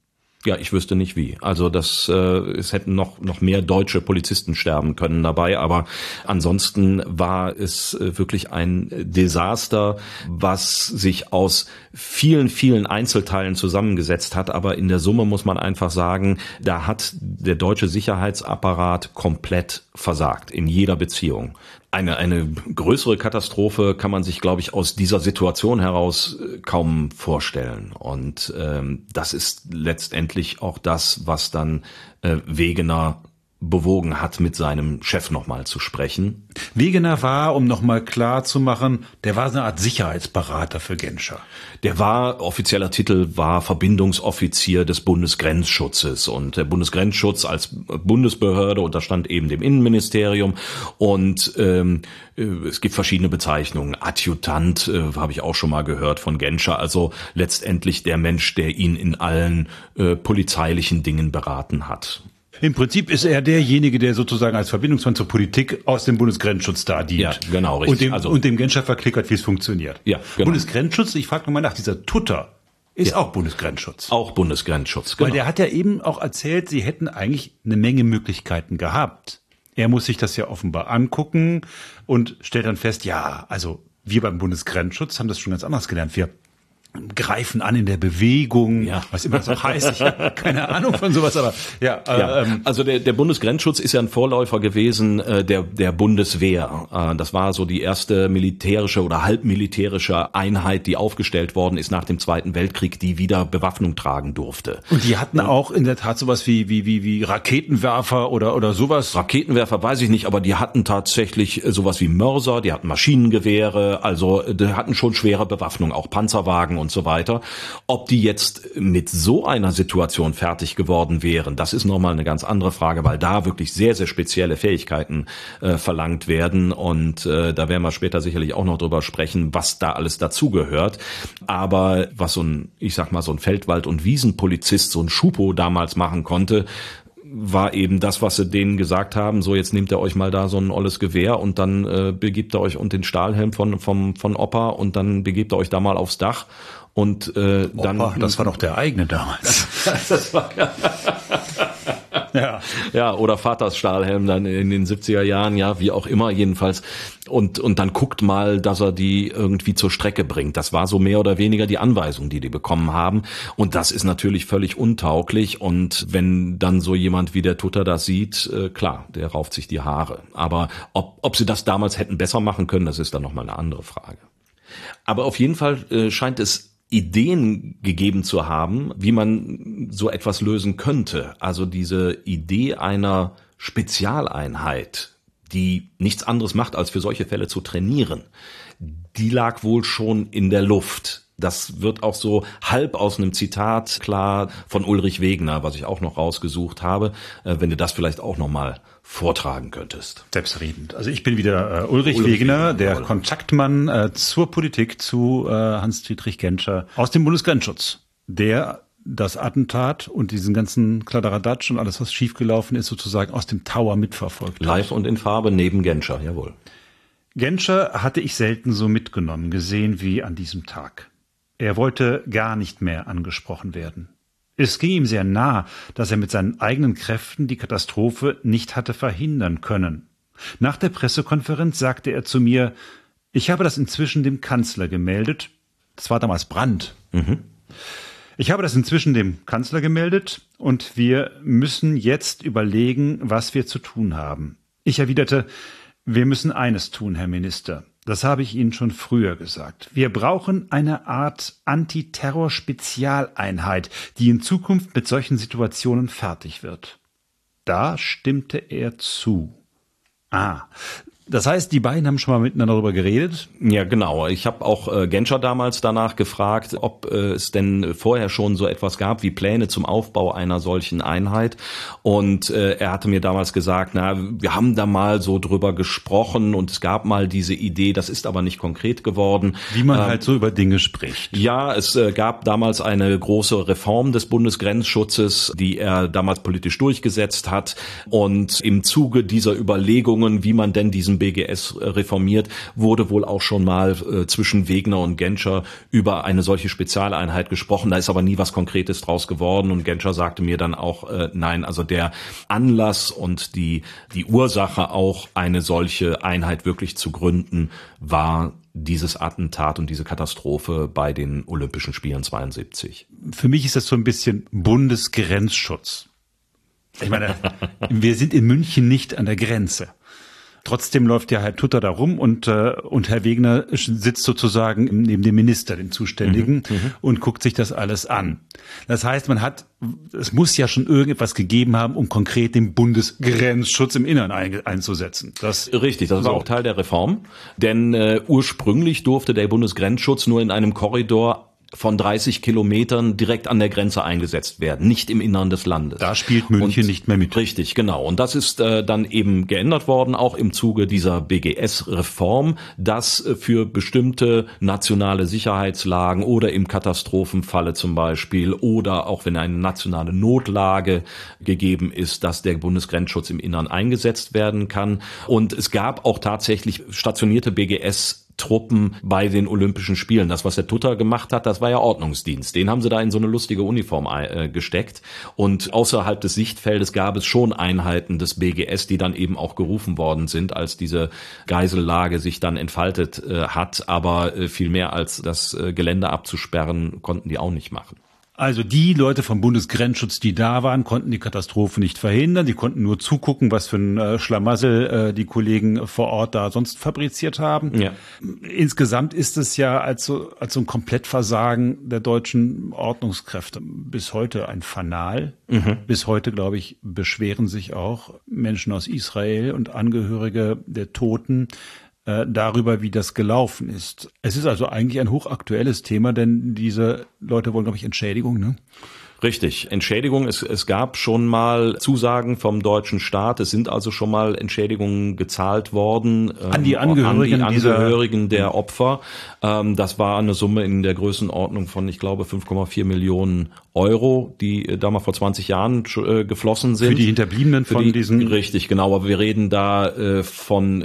Ja, ich wüsste nicht wie. Also das, äh, es hätten noch noch mehr deutsche Polizisten sterben können dabei, aber ansonsten war es äh, wirklich ein Desaster, was sich aus vielen vielen Einzelteilen zusammengesetzt hat. Aber in der Summe muss man einfach sagen, da hat der deutsche Sicherheitsapparat komplett versagt in jeder Beziehung eine, eine größere Katastrophe kann man sich, glaube ich, aus dieser Situation heraus äh, kaum vorstellen. Und ähm, das ist letztendlich auch das, was dann äh, Wegener bewogen hat, mit seinem Chef nochmal zu sprechen. Wegener war, um nochmal klar zu machen, der war eine Art Sicherheitsberater für Genscher. Der war, offizieller Titel war Verbindungsoffizier des Bundesgrenzschutzes und der Bundesgrenzschutz als Bundesbehörde unterstand eben dem Innenministerium und ähm, äh, es gibt verschiedene Bezeichnungen. Adjutant äh, habe ich auch schon mal gehört von Genscher, also letztendlich der Mensch, der ihn in allen äh, polizeilichen Dingen beraten hat. Im Prinzip ist er derjenige, der sozusagen als Verbindungsmann zur Politik aus dem Bundesgrenzschutz da dient. Ja, genau, richtig. Und dem, also, und dem Genscher verklickert, wie es funktioniert. Ja, genau. Bundesgrenzschutz, ich frage nochmal nach, dieser Tutter ist ja. auch Bundesgrenzschutz. Auch Bundesgrenzschutz, genau. Weil der hat ja eben auch erzählt, sie hätten eigentlich eine Menge Möglichkeiten gehabt. Er muss sich das ja offenbar angucken und stellt dann fest, ja, also wir beim Bundesgrenzschutz haben das schon ganz anders gelernt. Wir greifen an in der Bewegung, ja. was immer so heißt. Ich habe keine Ahnung von sowas, aber ja. Äh, ja. Ähm, also der, der Bundesgrenzschutz ist ja ein Vorläufer gewesen äh, der, der Bundeswehr. Äh, das war so die erste militärische oder halbmilitärische Einheit, die aufgestellt worden ist nach dem Zweiten Weltkrieg, die wieder Bewaffnung tragen durfte. Und die hatten auch in der Tat sowas wie, wie, wie, wie Raketenwerfer oder, oder sowas? Raketenwerfer weiß ich nicht, aber die hatten tatsächlich sowas wie Mörser, die hatten Maschinengewehre, also die hatten schon schwere Bewaffnung, auch Panzerwagen und so weiter. Ob die jetzt mit so einer Situation fertig geworden wären, das ist nochmal eine ganz andere Frage, weil da wirklich sehr, sehr spezielle Fähigkeiten äh, verlangt werden. Und äh, da werden wir später sicherlich auch noch drüber sprechen, was da alles dazugehört. Aber was so ein, ich sag mal, so ein Feldwald- und Wiesenpolizist, so ein Schupo damals machen konnte, war eben das, was sie denen gesagt haben, so jetzt nehmt ihr euch mal da so ein olles Gewehr und dann äh, begibt ihr euch und den Stahlhelm von, vom, von Opa und dann begebt ihr euch da mal aufs Dach und äh, dann. Opa, das war doch der eigene damals. das war, ja. ja, oder Vaters Stahlhelm dann in den 70er Jahren, ja, wie auch immer jedenfalls. Und, und dann guckt mal, dass er die irgendwie zur Strecke bringt. Das war so mehr oder weniger die Anweisung, die die bekommen haben. Und das ist natürlich völlig untauglich. Und wenn dann so jemand wie der Tutter das sieht, äh, klar, der rauft sich die Haare. Aber ob, ob sie das damals hätten besser machen können, das ist dann nochmal eine andere Frage. Aber auf jeden Fall äh, scheint es Ideen gegeben zu haben, wie man so etwas lösen könnte. Also diese Idee einer Spezialeinheit, die nichts anderes macht, als für solche Fälle zu trainieren, die lag wohl schon in der Luft. Das wird auch so halb aus einem Zitat klar von Ulrich Wegner, was ich auch noch rausgesucht habe. Äh, wenn du das vielleicht auch noch mal vortragen könntest. Selbstredend. Also ich bin wieder äh, Ulrich, Ulrich Wegener, der Ulrich. Kontaktmann äh, zur Politik zu äh, Hans-Dietrich Genscher aus dem Bundesgrenzschutz, der das Attentat und diesen ganzen Kladderadatsch und alles, was schiefgelaufen ist, sozusagen aus dem Tower mitverfolgt. Live und in Farbe neben Genscher, jawohl. Genscher hatte ich selten so mitgenommen gesehen wie an diesem Tag. Er wollte gar nicht mehr angesprochen werden. Es ging ihm sehr nah, dass er mit seinen eigenen Kräften die Katastrophe nicht hatte verhindern können. Nach der Pressekonferenz sagte er zu mir, ich habe das inzwischen dem Kanzler gemeldet. Das war damals Brandt. Mhm. Ich habe das inzwischen dem Kanzler gemeldet und wir müssen jetzt überlegen, was wir zu tun haben. Ich erwiderte, wir müssen eines tun, Herr Minister. Das habe ich Ihnen schon früher gesagt. Wir brauchen eine Art Antiterror-Spezialeinheit, die in Zukunft mit solchen Situationen fertig wird. da stimmte er zu. Ah, das heißt, die beiden haben schon mal miteinander darüber geredet? Ja, genau. Ich habe auch äh, Genscher damals danach gefragt, ob äh, es denn vorher schon so etwas gab wie Pläne zum Aufbau einer solchen Einheit. Und äh, er hatte mir damals gesagt, na, wir haben da mal so drüber gesprochen und es gab mal diese Idee, das ist aber nicht konkret geworden. Wie man ähm, halt so über Dinge spricht. Ja, es äh, gab damals eine große Reform des Bundesgrenzschutzes, die er damals politisch durchgesetzt hat. Und im Zuge dieser Überlegungen, wie man denn diesen BGS reformiert, wurde wohl auch schon mal äh, zwischen Wegner und Genscher über eine solche Spezialeinheit gesprochen. Da ist aber nie was Konkretes draus geworden und Genscher sagte mir dann auch, äh, nein, also der Anlass und die, die Ursache auch eine solche Einheit wirklich zu gründen war dieses Attentat und diese Katastrophe bei den Olympischen Spielen 72. Für mich ist das so ein bisschen Bundesgrenzschutz. Ich meine, wir sind in München nicht an der Grenze. Trotzdem läuft ja Herr Tutter da rum und, äh, und Herr Wegner sitzt sozusagen neben dem Minister, den Zuständigen, mhm, mhm, und guckt sich das alles an. Das heißt, man hat, es muss ja schon irgendetwas gegeben haben, um konkret den Bundesgrenzschutz im Innern ein, einzusetzen. Das Richtig, das war auch Teil der Reform. Denn äh, ursprünglich durfte der Bundesgrenzschutz nur in einem Korridor von 30 Kilometern direkt an der Grenze eingesetzt werden, nicht im Innern des Landes. Da spielt München und, nicht mehr mit. Richtig, genau. Und das ist äh, dann eben geändert worden, auch im Zuge dieser BGS-Reform, dass äh, für bestimmte nationale Sicherheitslagen oder im Katastrophenfalle zum Beispiel oder auch wenn eine nationale Notlage gegeben ist, dass der Bundesgrenzschutz im Innern eingesetzt werden kann. Und es gab auch tatsächlich stationierte BGS Truppen bei den Olympischen Spielen. Das, was der Tutter gemacht hat, das war ja Ordnungsdienst. Den haben sie da in so eine lustige Uniform äh, gesteckt. Und außerhalb des Sichtfeldes gab es schon Einheiten des BGS, die dann eben auch gerufen worden sind, als diese Geisellage sich dann entfaltet äh, hat. Aber äh, viel mehr als das Gelände abzusperren, konnten die auch nicht machen. Also die Leute vom Bundesgrenzschutz, die da waren, konnten die Katastrophe nicht verhindern. Die konnten nur zugucken, was für ein äh, Schlamassel äh, die Kollegen vor Ort da sonst fabriziert haben. Ja. Insgesamt ist es ja als so, als so ein Komplettversagen der deutschen Ordnungskräfte bis heute ein Fanal. Mhm. Bis heute, glaube ich, beschweren sich auch Menschen aus Israel und Angehörige der Toten äh, darüber, wie das gelaufen ist. Es ist also eigentlich ein hochaktuelles Thema, denn diese Leute wollen, glaube ich, Entschädigung, ne? Richtig, Entschädigung. Es, es gab schon mal Zusagen vom deutschen Staat. Es sind also schon mal Entschädigungen gezahlt worden an die Angehörigen, an die Angehörigen der Opfer. Ähm, das war eine Summe in der Größenordnung von, ich glaube, 5,4 Millionen Euro, die äh, da mal vor 20 Jahren äh, geflossen sind. Für die Hinterbliebenen von die, diesen. Richtig, genau. Aber wir reden da äh, von,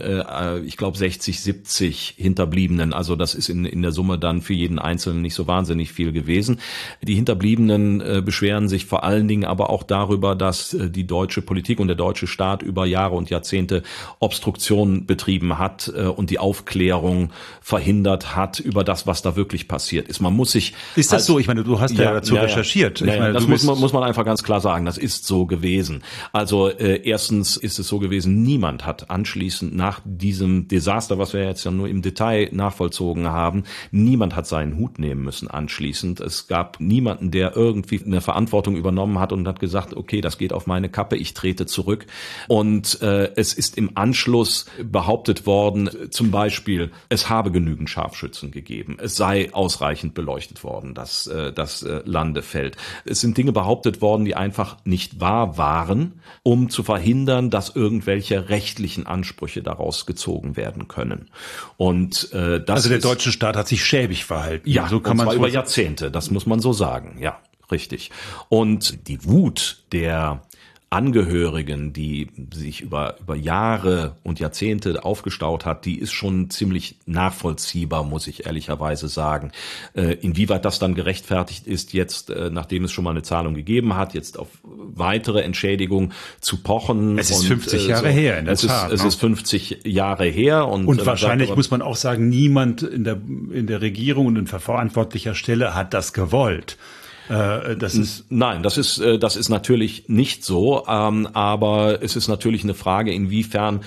ich glaube, 60, 70 Hinterbliebenen. Also das ist in, in der Summe dann für jeden Einzelnen nicht so wahnsinnig viel gewesen. Die Hinterbliebenen beschweren sich vor allen Dingen aber auch darüber, dass die deutsche Politik und der deutsche Staat über Jahre und Jahrzehnte Obstruktion betrieben hat und die Aufklärung verhindert hat über das, was da wirklich passiert ist. Man muss sich ist das halt, so? Ich meine, du hast ja, ja dazu ja, recherchiert. Ja, meine, das muss man, muss man einfach ganz klar sagen. Das ist so gewesen. Also äh, erstens ist es so gewesen, niemand hat anschließend nach diesem Desaster, was wir jetzt ja nur im Detail nachvollzogen haben, niemand hat seinen Hut nehmen müssen anschließend. Es gab niemanden, der irgendwie eine Verantwortung übernommen hat und hat gesagt, okay, das geht auf meine Kappe, ich trete zurück. Und äh, es ist im Anschluss behauptet worden, zum Beispiel, es habe genügend Scharfschützen gegeben, es sei ausreichend beleuchtet worden, das, äh, das äh, Landefeld. Es sind Dinge behauptet worden, die einfach nicht wahr waren, um zu verhindern, dass irgendwelche rechtlichen Ansprüche daraus gezogen werden können. Und äh, das also der deutsche Staat hat sich schäbig verhalten. Ja, so kann man über Jahrzehnte. Das muss man so sagen. Ja. Richtig. Und die Wut der Angehörigen, die sich über, über Jahre und Jahrzehnte aufgestaut hat, die ist schon ziemlich nachvollziehbar, muss ich ehrlicherweise sagen. Äh, inwieweit das dann gerechtfertigt ist, jetzt, äh, nachdem es schon mal eine Zahlung gegeben hat, jetzt auf weitere Entschädigung zu pochen. Es ist und, 50 äh, Jahre so, her, in der es Tat. Ist, es ne? ist 50 Jahre her. Und, und wahrscheinlich sagt, muss man auch sagen, niemand in der, in der Regierung und in verantwortlicher Stelle hat das gewollt. Äh, das ist Nein, das ist äh, das ist natürlich nicht so, ähm, aber es ist natürlich eine Frage, inwiefern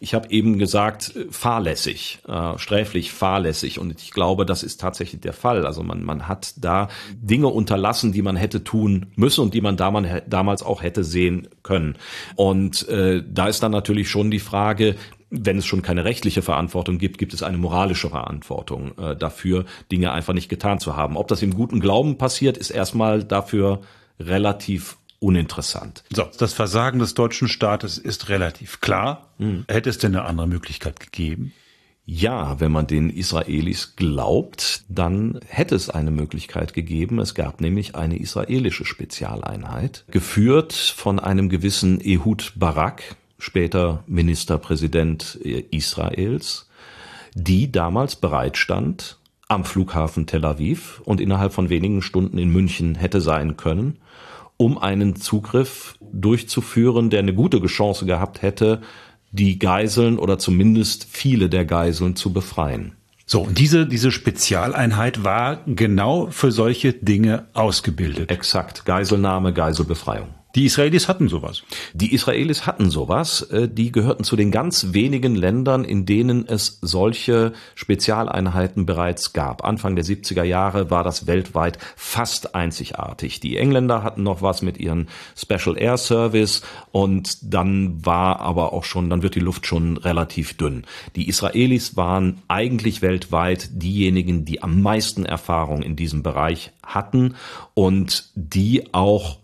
ich habe eben gesagt, fahrlässig, äh, sträflich fahrlässig. Und ich glaube, das ist tatsächlich der Fall. Also man, man hat da Dinge unterlassen, die man hätte tun müssen und die man damals auch hätte sehen können. Und äh, da ist dann natürlich schon die Frage, wenn es schon keine rechtliche Verantwortung gibt, gibt es eine moralische Verantwortung äh, dafür, Dinge einfach nicht getan zu haben. Ob das im guten Glauben passiert, ist erstmal dafür relativ uninteressant. So, das Versagen des deutschen Staates ist relativ klar. Mhm. Hätte es denn eine andere Möglichkeit gegeben? Ja, wenn man den Israelis glaubt, dann hätte es eine Möglichkeit gegeben. Es gab nämlich eine israelische Spezialeinheit, geführt von einem gewissen Ehud Barak, später Ministerpräsident Israels, die damals bereitstand am Flughafen Tel Aviv und innerhalb von wenigen Stunden in München hätte sein können um einen Zugriff durchzuführen, der eine gute Chance gehabt hätte, die Geiseln oder zumindest viele der Geiseln zu befreien. So, und diese, diese Spezialeinheit war genau für solche Dinge ausgebildet. Exakt. Geiselnahme, Geiselbefreiung. Die Israelis hatten sowas. Die Israelis hatten sowas. Äh, die gehörten zu den ganz wenigen Ländern, in denen es solche Spezialeinheiten bereits gab. Anfang der 70er Jahre war das weltweit fast einzigartig. Die Engländer hatten noch was mit ihren Special Air Service und dann war aber auch schon, dann wird die Luft schon relativ dünn. Die Israelis waren eigentlich weltweit diejenigen, die am meisten Erfahrung in diesem Bereich hatten und die auch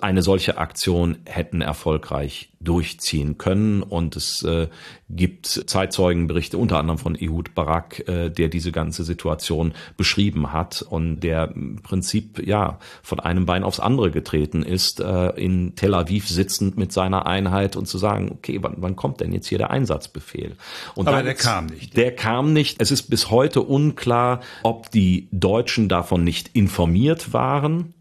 eine solche Aktion hätten erfolgreich durchziehen können. Und es äh, gibt Zeitzeugenberichte, unter anderem von Ehud Barak, äh, der diese ganze Situation beschrieben hat und der im Prinzip ja von einem Bein aufs andere getreten ist, äh, in Tel Aviv sitzend mit seiner Einheit und zu sagen, okay, wann, wann kommt denn jetzt hier der Einsatzbefehl? Und Aber der kam nicht. Der kam nicht. Es ist bis heute unklar, ob die Deutschen davon nicht informiert waren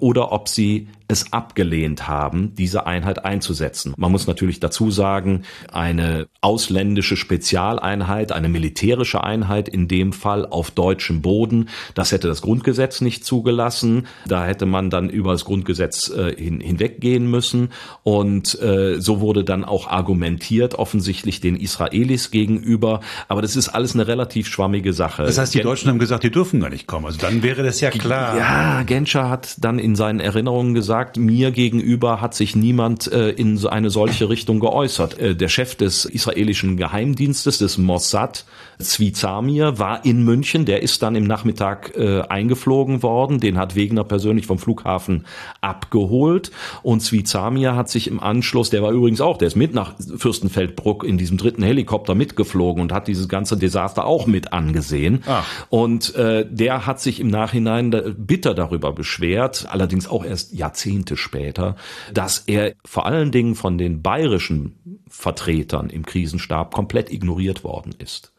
oder ob sie es abgelehnt haben, diese Einheit einzusetzen. Man muss natürlich dazu sagen, eine ausländische Spezialeinheit, eine militärische Einheit in dem Fall auf deutschem Boden, das hätte das Grundgesetz nicht zugelassen. Da hätte man dann über das Grundgesetz äh, hin, hinweggehen müssen. Und äh, so wurde dann auch argumentiert, offensichtlich den Israelis gegenüber. Aber das ist alles eine relativ schwammige Sache. Das heißt, die Deutschen haben gesagt, die dürfen gar nicht kommen. Also dann wäre das ja klar. Ja, Genscher hat dann in seinen Erinnerungen gesagt, mir gegenüber hat sich niemand äh, in so eine solche Richtung geäußert. Äh, der Chef des israelischen Geheimdienstes, des Mossad, Zvi Zamir, war in München. Der ist dann im Nachmittag äh, eingeflogen worden. Den hat Wegner persönlich vom Flughafen abgeholt. Und Zvi Zamir hat sich im Anschluss, der war übrigens auch, der ist mit nach Fürstenfeldbruck in diesem dritten Helikopter mitgeflogen und hat dieses ganze Desaster auch mit angesehen. Ah. Und äh, der hat sich im Nachhinein bitter darüber beschwert, allerdings auch erst Jahrzehnte später, dass er vor allen Dingen von den bayerischen Vertretern im Krisenstab komplett ignoriert worden ist.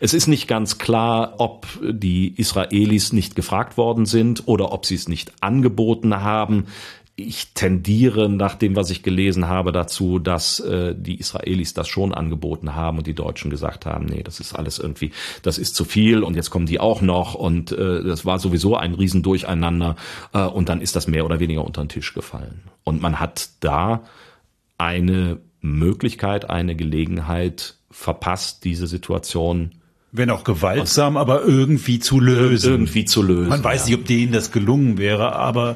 Es ist nicht ganz klar, ob die Israelis nicht gefragt worden sind oder ob sie es nicht angeboten haben ich tendiere nach dem, was ich gelesen habe, dazu, dass äh, die Israelis das schon angeboten haben und die Deutschen gesagt haben, nee, das ist alles irgendwie, das ist zu viel und jetzt kommen die auch noch und äh, das war sowieso ein Riesendurcheinander äh, und dann ist das mehr oder weniger unter den Tisch gefallen. Und man hat da eine Möglichkeit, eine Gelegenheit verpasst, diese Situation wenn auch gewaltsam, aber irgendwie zu lösen. Irgendwie zu lösen. Man weiß ja. nicht, ob denen das gelungen wäre, aber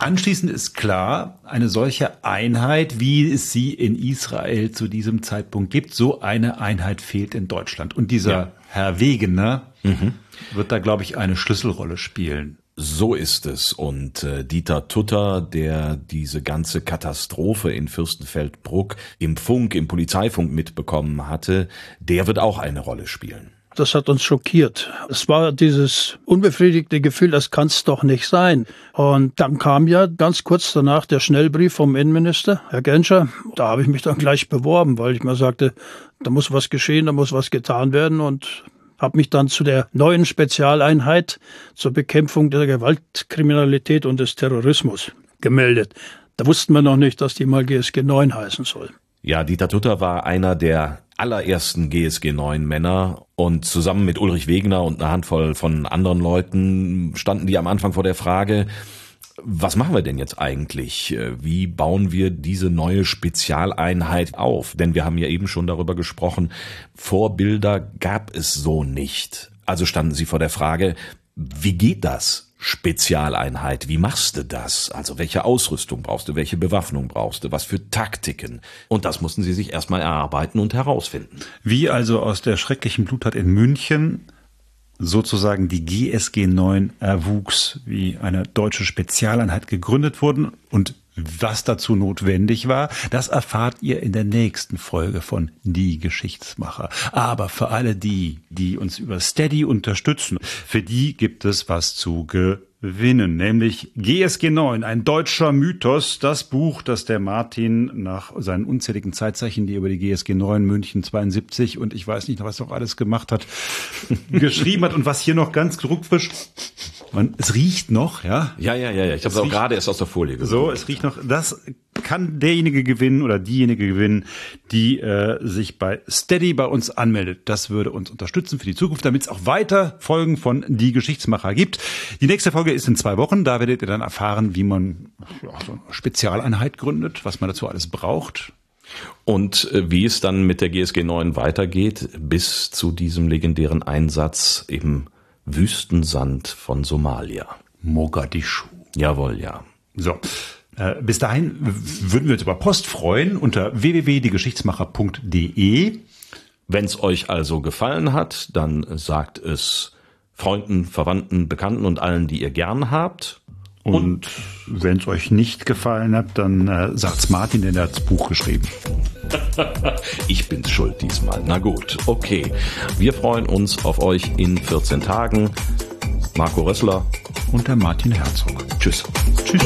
Anschließend ist klar, eine solche Einheit, wie es sie in Israel zu diesem Zeitpunkt gibt, so eine Einheit fehlt in Deutschland. Und dieser ja. Herr Wegener mhm. wird da, glaube ich, eine Schlüsselrolle spielen. So ist es. Und äh, Dieter Tutter, der diese ganze Katastrophe in Fürstenfeldbruck im Funk, im Polizeifunk mitbekommen hatte, der wird auch eine Rolle spielen. Das hat uns schockiert. Es war dieses unbefriedigte Gefühl, das kann es doch nicht sein. Und dann kam ja ganz kurz danach der Schnellbrief vom Innenminister, Herr Genscher. Da habe ich mich dann gleich beworben, weil ich mir sagte, da muss was geschehen, da muss was getan werden und habe mich dann zu der neuen Spezialeinheit zur Bekämpfung der Gewaltkriminalität und des Terrorismus gemeldet. Da wussten wir noch nicht, dass die mal GSG 9 heißen soll. Ja, Dieter Tutter war einer der allerersten GSG 9 Männer und zusammen mit Ulrich Wegner und einer Handvoll von anderen Leuten standen die am Anfang vor der Frage, Was machen wir denn jetzt eigentlich? Wie bauen wir diese neue Spezialeinheit auf? Denn wir haben ja eben schon darüber gesprochen, Vorbilder gab es so nicht. Also standen Sie vor der Frage, wie geht das? Spezialeinheit, wie machst du das? Also welche Ausrüstung brauchst du, welche Bewaffnung brauchst du, was für Taktiken? Und das mussten sie sich erstmal erarbeiten und herausfinden. Wie also aus der schrecklichen Bluttat in München sozusagen die GSG 9 erwuchs, wie eine deutsche Spezialeinheit gegründet wurden und was dazu notwendig war, das erfahrt ihr in der nächsten Folge von Die Geschichtsmacher. Aber für alle die, die uns über Steady unterstützen, für die gibt es was zu gewinnen, nämlich GSG 9, ein deutscher Mythos, das Buch, das der Martin nach seinen unzähligen Zeitzeichen, die über die GSG 9 München 72 und ich weiß nicht, was noch alles gemacht hat, geschrieben hat und was hier noch ganz druckfrisch man, es riecht noch, ja. Ja, ja, ja, ja. Ich habe es auch gerade erst aus der Folie gesehen. So, es riecht noch. Das kann derjenige gewinnen oder diejenige gewinnen, die äh, sich bei Steady bei uns anmeldet. Das würde uns unterstützen für die Zukunft, damit es auch weiter Folgen von Die Geschichtsmacher gibt. Die nächste Folge ist in zwei Wochen. Da werdet ihr dann erfahren, wie man ja, so eine Spezialeinheit gründet, was man dazu alles braucht. Und äh, wie es dann mit der GSG 9 weitergeht, bis zu diesem legendären Einsatz im Wüstensand von Somalia. Mogadischu. Jawohl, ja. So. Äh, bis dahin würden wir uns über Post freuen unter www.diegeschichtsmacher.de. Wenn es euch also gefallen hat, dann sagt es Freunden, Verwandten, Bekannten und allen, die ihr gern habt. Und, und wenn es euch nicht gefallen hat, dann äh, sagt's Martin, denn er hat's Buch geschrieben. ich bin's schuld diesmal. Na gut, okay. Wir freuen uns auf euch in 14 Tagen. Marco Rössler und der Martin Herzog. Tschüss. Tschüss.